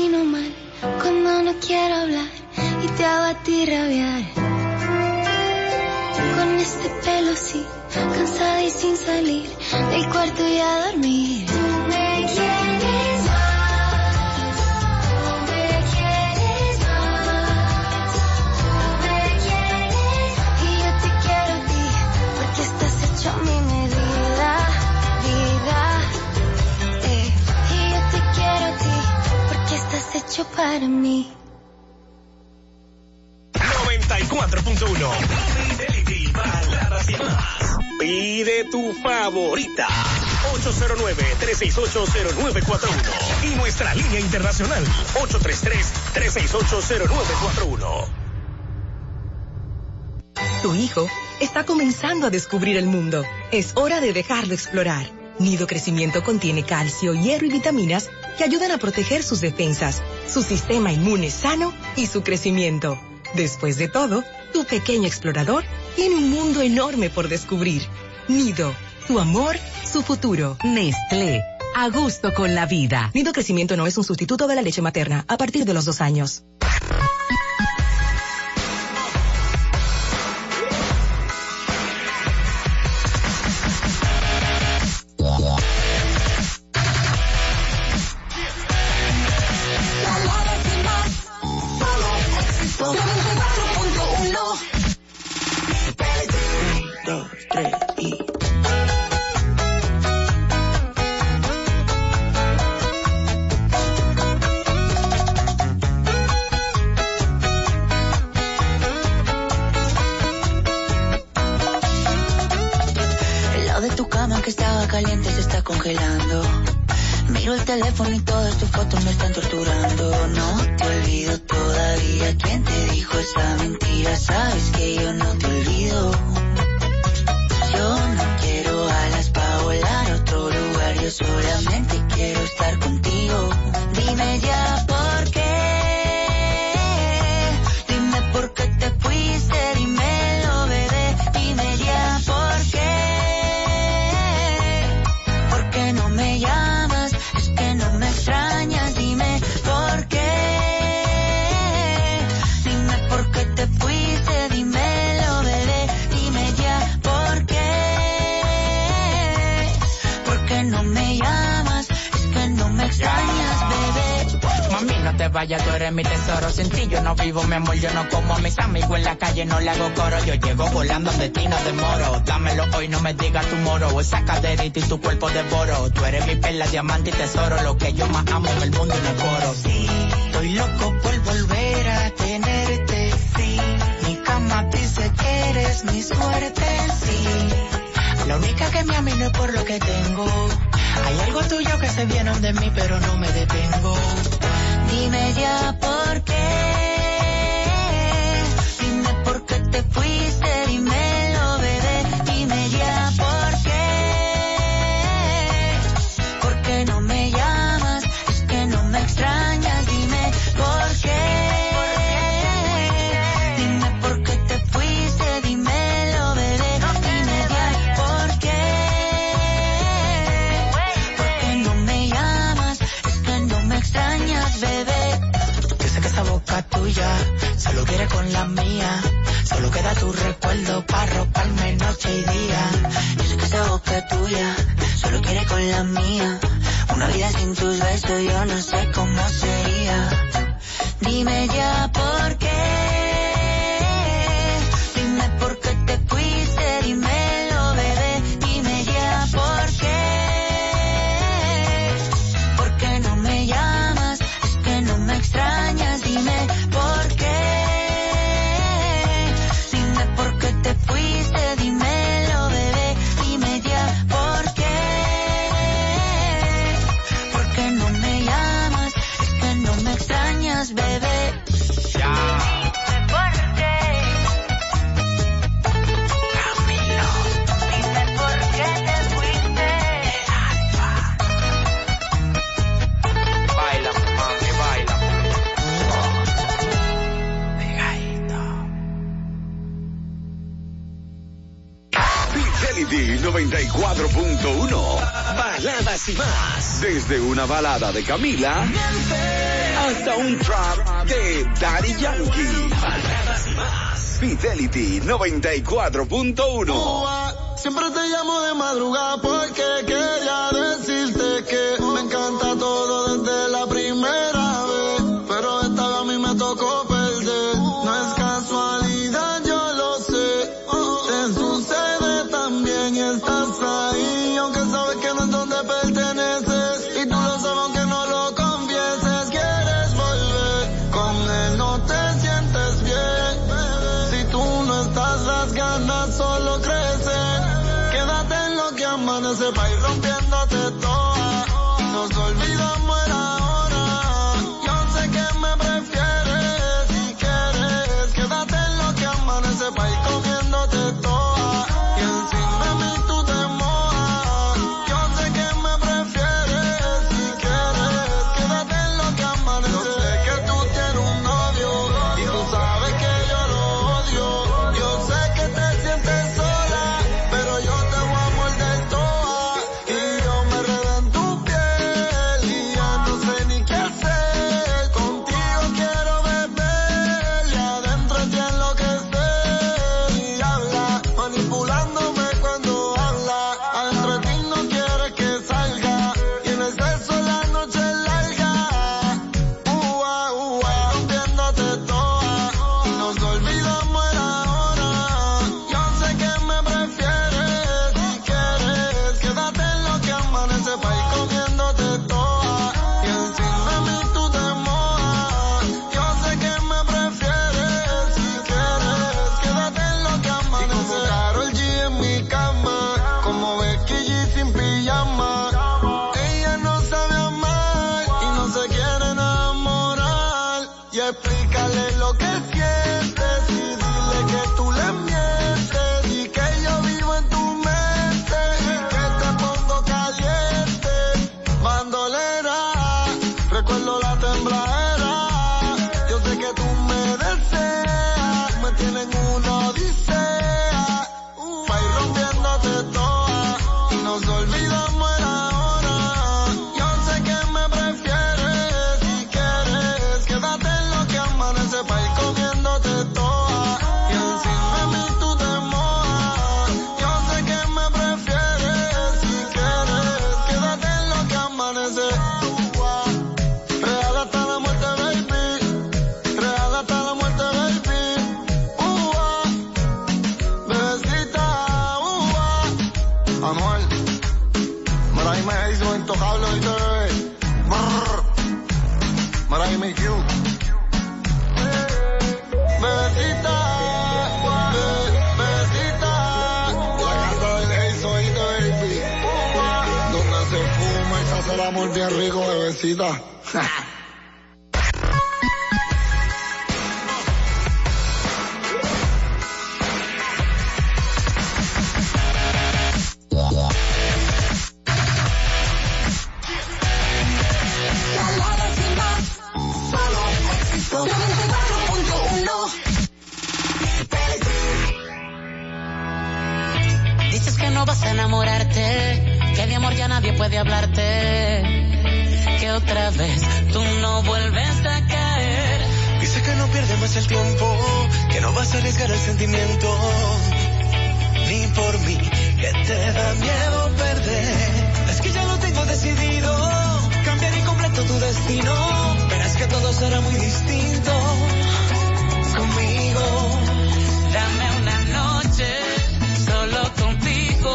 Mal, cuando no quiero hablar y te hago a ti rabiar. Con este pelo así, cansada y sin salir del cuarto y a dormir. Hecho para mí. 94.1 Fidelity Baladas y más. Pide tu favorita. 809-368-0941. Y nuestra línea internacional. 833-368-0941. Tu hijo está comenzando a descubrir el mundo. Es hora de dejarlo explorar. Nido Crecimiento contiene calcio, hierro y vitaminas que ayudan a proteger sus defensas, su sistema inmune sano y su crecimiento. Después de todo, tu pequeño explorador tiene un mundo enorme por descubrir. Nido, tu amor, su futuro. Nestlé, a gusto con la vida. Nido Crecimiento no es un sustituto de la leche materna a partir de los dos años. Esa caderita y tu cuerpo devoro. Tú eres mi perla, diamante y tesoro. Lo que yo más amo en el mundo y no coro. Sí, estoy loco por volver a tenerte. Sí, mi cama dice que eres mi suerte. Sí, la única que me ama y no es por lo que tengo. Hay algo tuyo que se viene de mí, pero no me detengo. Dime ya por Fidelity 94.1. Baladas y más. Desde una balada de Camila hasta un trap de Daddy Yankee. Baladas y más. Fidelity 94.1. Siempre te llamo de madrugada porque quería de sida será muy distinto conmigo. Dame una noche solo contigo.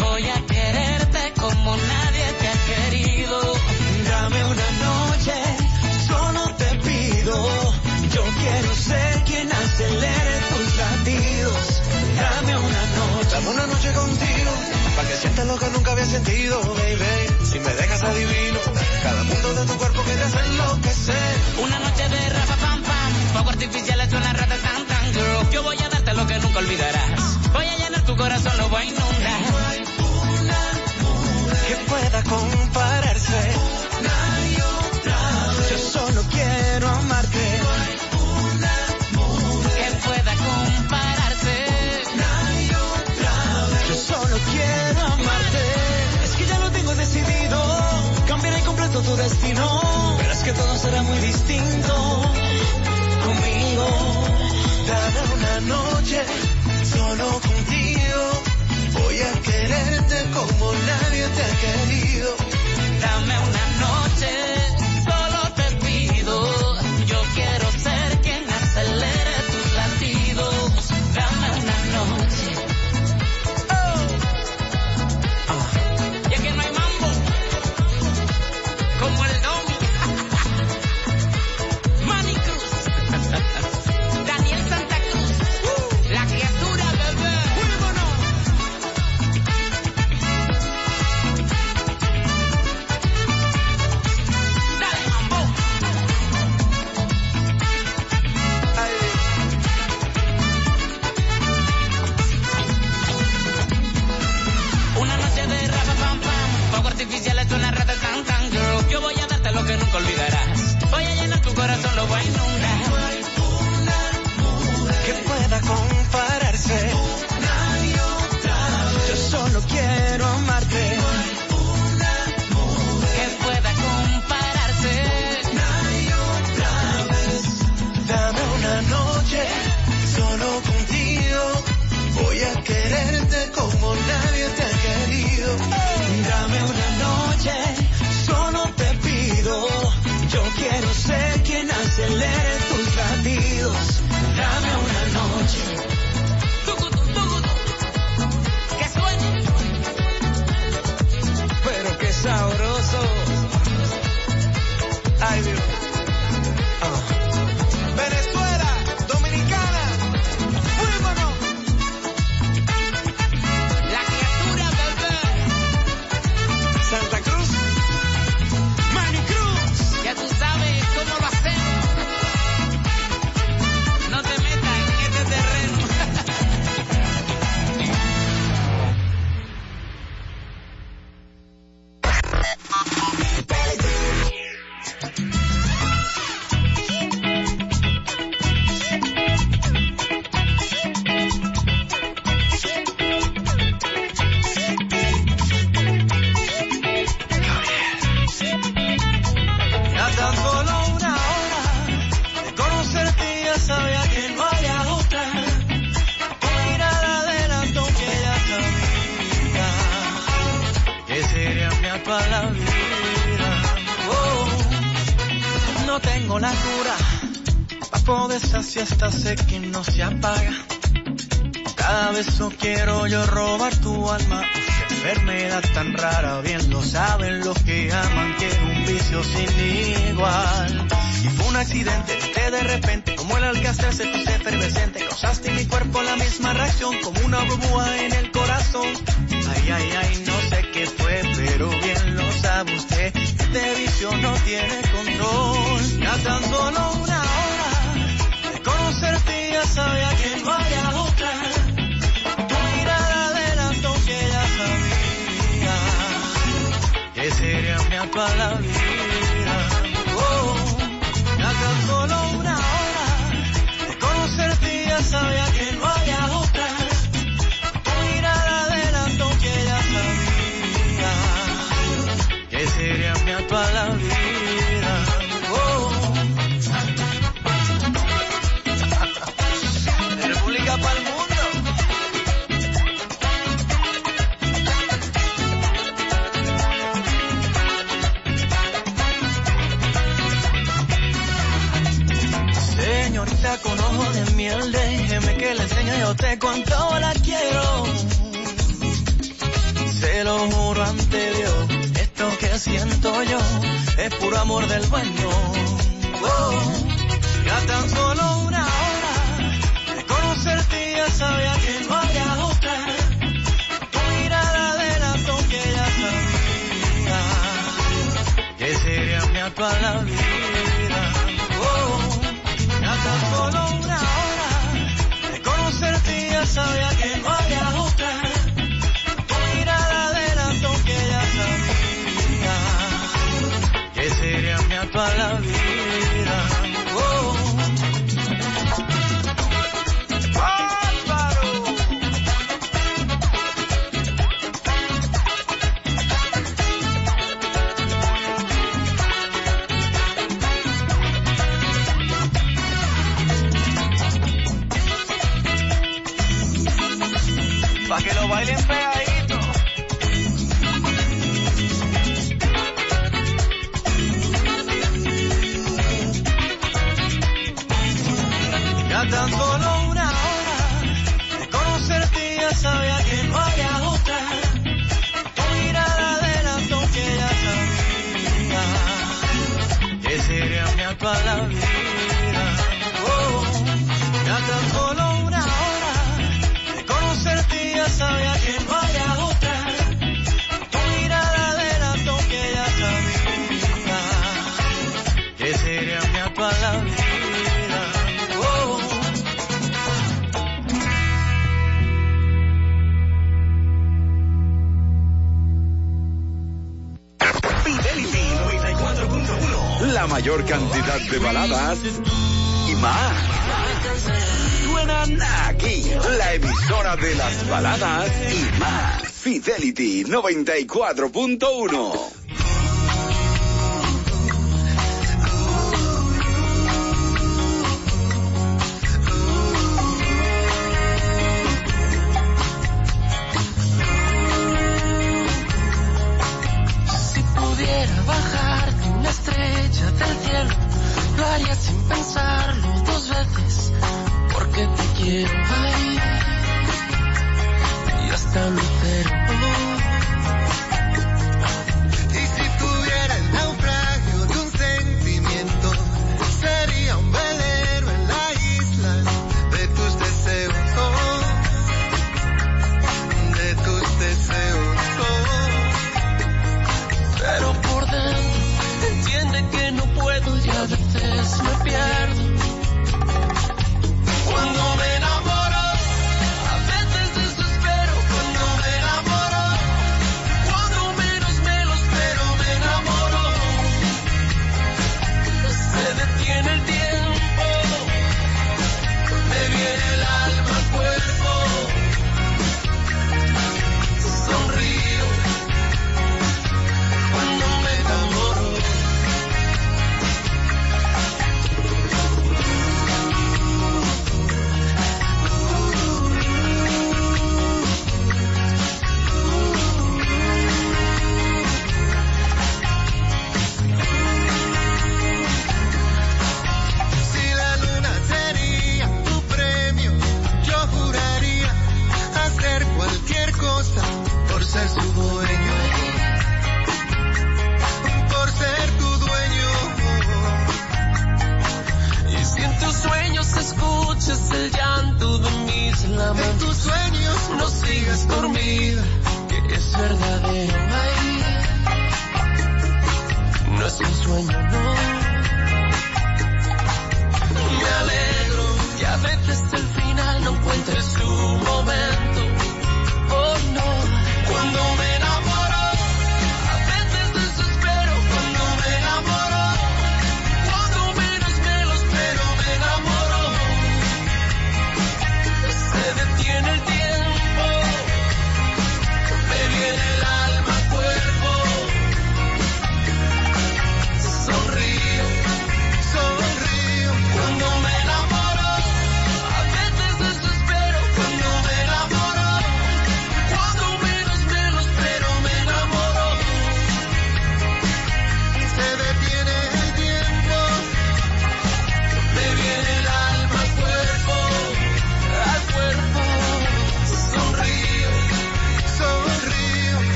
Voy a quererte como nadie te ha querido. Dame una noche, solo te pido. Yo quiero ser quien acelere tus latidos. Dame una noche. Dame una noche contigo. Para que sientas lo que nunca había sentido, baby. Si me dejas adivino. Cada punto de tu cuerpo que te hace enloquecer. Una noche de rafa pam pam. Fuego artificial es una rata tan tan girl. Yo voy a darte lo que nunca olvidarás. Voy a llenar tu corazón, lo voy a inundar. No hay una mujer que pueda compararse Verás que todo será muy distinto conmigo. Dame una noche solo contigo. Voy a quererte como nadie te ha querido. Sed que no se apaga. Cada beso quiero yo robar tu alma. Enfermedad tan rara, bien lo saben los que aman que es un vicio sin igual. Y fue un accidente que de repente, como el alcázar se puso efervescente, causaste en mi cuerpo la misma reacción, como una burbuja en el corazón. Ay, ay, ay, no sé qué fue, pero bien lo sabe usted, este vicio no tiene control. Ya tan solo una hora conocerte ya sabía que no había otra. Tu mirada adelantó que ya sabía que sería mi para le enseñe yo te cuánto la quiero. Se lo juro ante Dios, esto que siento yo es puro amor del bueno. Oh, ya tan solo una hora de conocerte ya sabía que no había otra. Tu mirada adelantó que ya sabía que sería mi la vida. Conocerte ya sabía de baladas y más. Suenan aquí, la emisora de las baladas y más. Fidelity 94.1.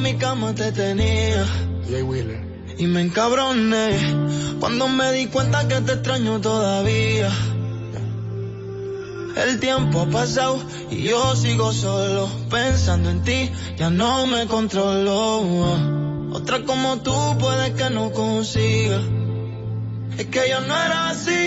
en mi cama te tenía. Y me encabroné cuando me di cuenta que te extraño todavía. El tiempo ha pasado y yo sigo solo pensando en ti, ya no me controlo. Otra como tú puede que no consiga. Es que yo no era así.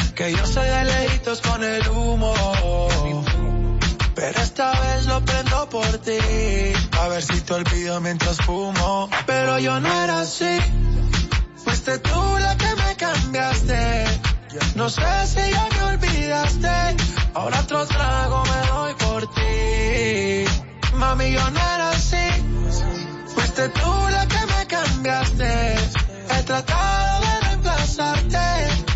que yo soy de lejitos con el humo. Pero esta vez lo prendo por ti, a ver si te olvido mientras fumo. Pero yo no era así, fuiste tú la que me cambiaste. No sé si ya me olvidaste, ahora otro trago me doy por ti. Mami, yo no era así, fuiste tú la que me cambiaste. He tratado de reemplazarte,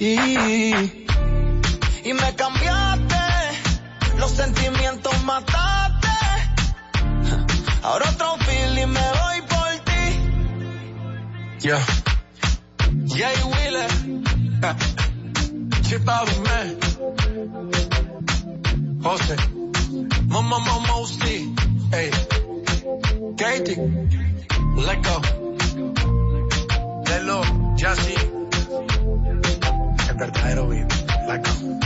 Y, y me cambiaste, los sentimientos mataste. Ahora otro feeling me voy por ti. Yeah. Jay Wheeler. Chip out man. Jose. Mama Mama Mosti. Hey. Katie. Let go. Lelo. Jassy. El verdadero vivo. Let go.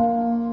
Dale,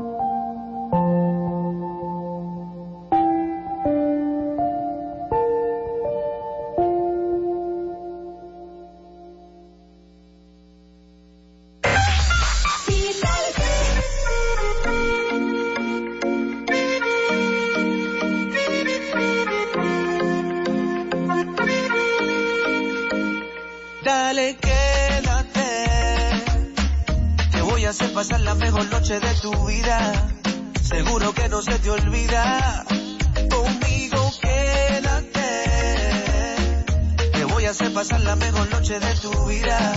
Hacer pasar la mejor noche de tu vida. Seguro que no se te olvida. Conmigo quédate. Te voy a hacer pasar la mejor noche de tu vida.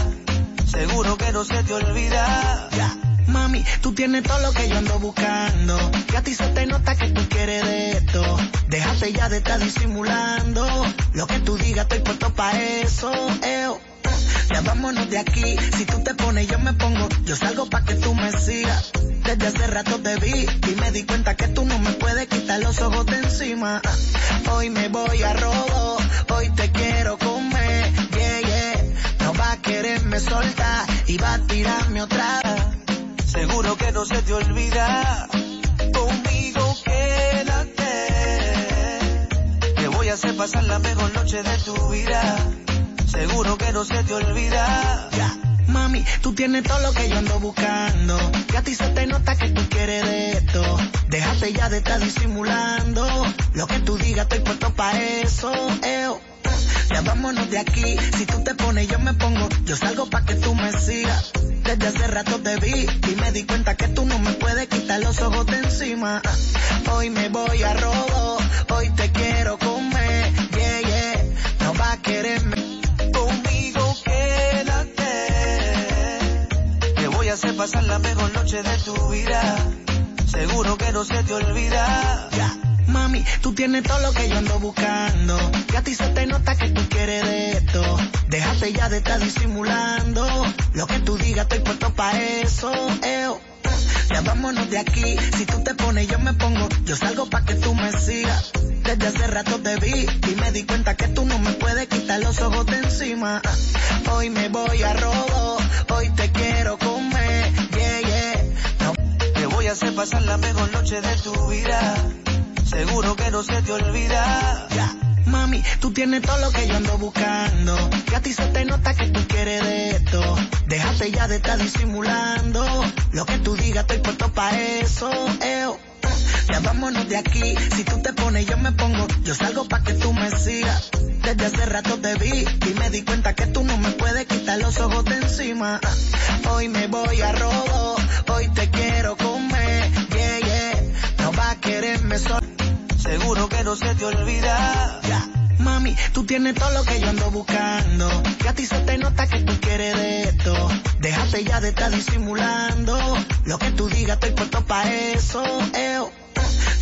Seguro que no se te olvida. Ya, Mami, tú tienes todo lo que yo ando buscando. Y a ti se te nota que tú quieres de esto. Déjate ya de estar disimulando. Lo que tú digas, estoy puesto pa' eso. Eo. Ya vámonos de aquí. Si tú te pones, yo me pongo. Yo salgo pa' que tú me sigas. Desde hace rato te vi y me di cuenta que tú no me puedes quitar los ojos de encima. Hoy me voy a robo. Hoy te quiero comer. Yeah, yeah. No va a quererme soltar y va a tirarme otra. Seguro que no se te olvida. Conmigo quédate. Te voy a hacer pasar la mejor noche de tu vida. Seguro que no se te olvida. Ya, Mami, tú tienes todo lo que yo ando buscando. Y a ti se te nota que tú quieres de esto. Déjate ya de estar disimulando. Lo que tú digas, estoy puesto pa' eso. Eo. Ya vámonos de aquí. Si tú te pones, yo me pongo. Yo salgo pa' que tú me sigas. Desde hace rato te vi y me di cuenta que tú no me puedes quitar los ojos de encima. Hoy me voy a robo. Hoy te quiero comer. Yeah, yeah. No va a quererme. Hacer pasar la mejor noche de tu vida. Seguro que no se te olvida. Ya, Mami, tú tienes todo lo que yo ando buscando. Y a ti se te nota que tú quieres de esto. Déjate ya de estar disimulando. Lo que tú digas, estoy puesto pa' eso. Eo. Ya vámonos de aquí. Si tú te pones, yo me pongo. Yo salgo pa' que tú me sigas. Desde hace rato te vi y me di cuenta que tú no me puedes quitar los ojos de encima. Hoy me voy a robo. Hoy te quiero comer. Te hacer pasar la mejor noche de tu vida. Seguro que no se te olvida. Mami, tú tienes todo lo que yo ando buscando. Y a ti se te nota que tú quieres de esto. Déjate ya de estar disimulando. Lo que tú digas, estoy puesto pa' eso. Eo. Ya vámonos de aquí. Si tú te pones, yo me pongo. Yo salgo pa' que tú me sigas. Desde hace rato te vi y me di cuenta que tú no me puedes quitar los ojos de encima. Hoy me voy a robo. Hoy te quiero comer. Quererme solo. Seguro que no se te olvida. Mami, tú tienes todo lo que yo ando buscando. Y a ti se te nota que tú quieres de esto. Déjate ya de estar disimulando. Lo que tú digas, estoy puesto pa' eso. Eo.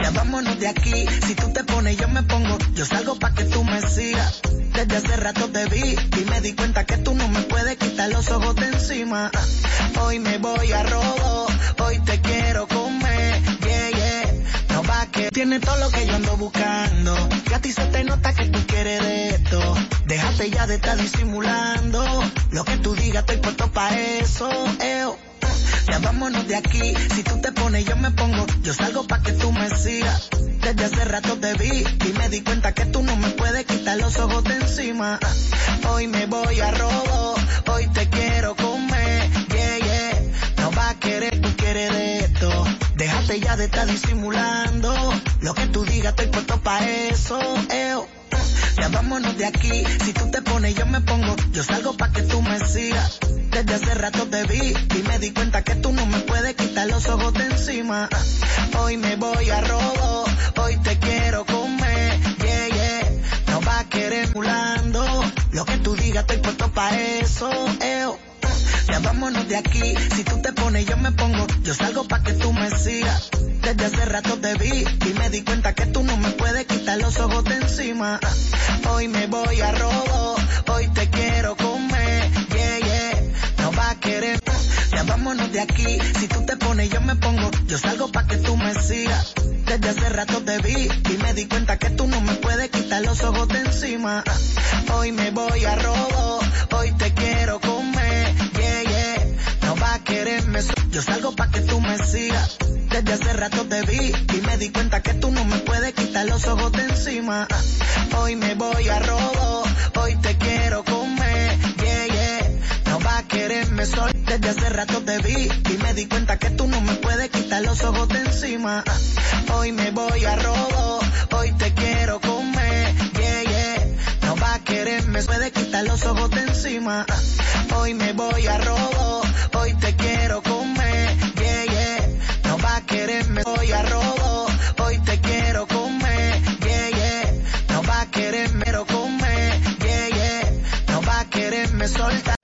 Ya vámonos de aquí. Si tú te pones, yo me pongo. Yo salgo pa' que tú me sigas. Desde hace rato te vi y me di cuenta que tú no me puedes quitar los ojos de encima. Hoy me voy a robo. Hoy te quiero tiene todo lo que yo ando buscando. Y a ti se te nota que tú quieres de esto. Déjate ya de estar disimulando. Lo que tú digas, estoy puesto pa' eso. Eo. Ya vámonos de aquí. Si tú te pones, yo me pongo. Yo salgo pa' que tú me sigas. Desde hace rato te vi y me di cuenta que tú no me puedes quitar los ojos de encima. Hoy me voy a robo. Hoy te quiero comer. Yeah, yeah. No va a querer, tú quieres de. Déjate ya de estar disimulando. Lo que tú digas, estoy puesto pa' eso. Eo. Ya vámonos de aquí. Si tú te pones, yo me pongo. Yo salgo pa' que tú me sigas. Desde hace rato te vi y me di cuenta que tú no me puedes quitar los ojos de encima. Hoy me voy a robo. Hoy te quiero comer. Yeah, yeah. No va a querer mulando. Lo que tú digas, estoy puesto pa' eso. Eo. Ya vámonos de aquí. Si tú te pones, yo me pongo. Yo salgo pa' que tú me sigas. Desde hace rato te vi y me di cuenta que tú no me puedes quitar los ojos de encima. Hoy me voy a robo. Hoy te quiero comer. Yeah, yeah. No va a querer. Ya vámonos de aquí. Si tú te pones, yo me pongo. Yo salgo pa' que tú me sigas. Desde hace rato te vi y me di cuenta que tú no me puedes quitar los ojos de encima. Hoy me voy a robo. So- Yo salgo pa' que tú me sigas. Desde hace rato te vi y me di cuenta que tú no me puedes quitar los ojos de encima. Hoy me voy a robo. Hoy te quiero comer. Yeah, yeah. No va a quererme soy. Desde hace rato te vi y me di cuenta que tú no me puedes quitar los ojos de encima. Hoy me voy a robo. Hoy te quiero comer. Yeah. No va a quererme puede quitar los ojos de encima. Hoy me voy a robo. No va a quererme, voy a robo. Hoy te quiero comer, yeah, yeah. No va a quererme, pero comer, yeah, yeah. No va a quererme soltar.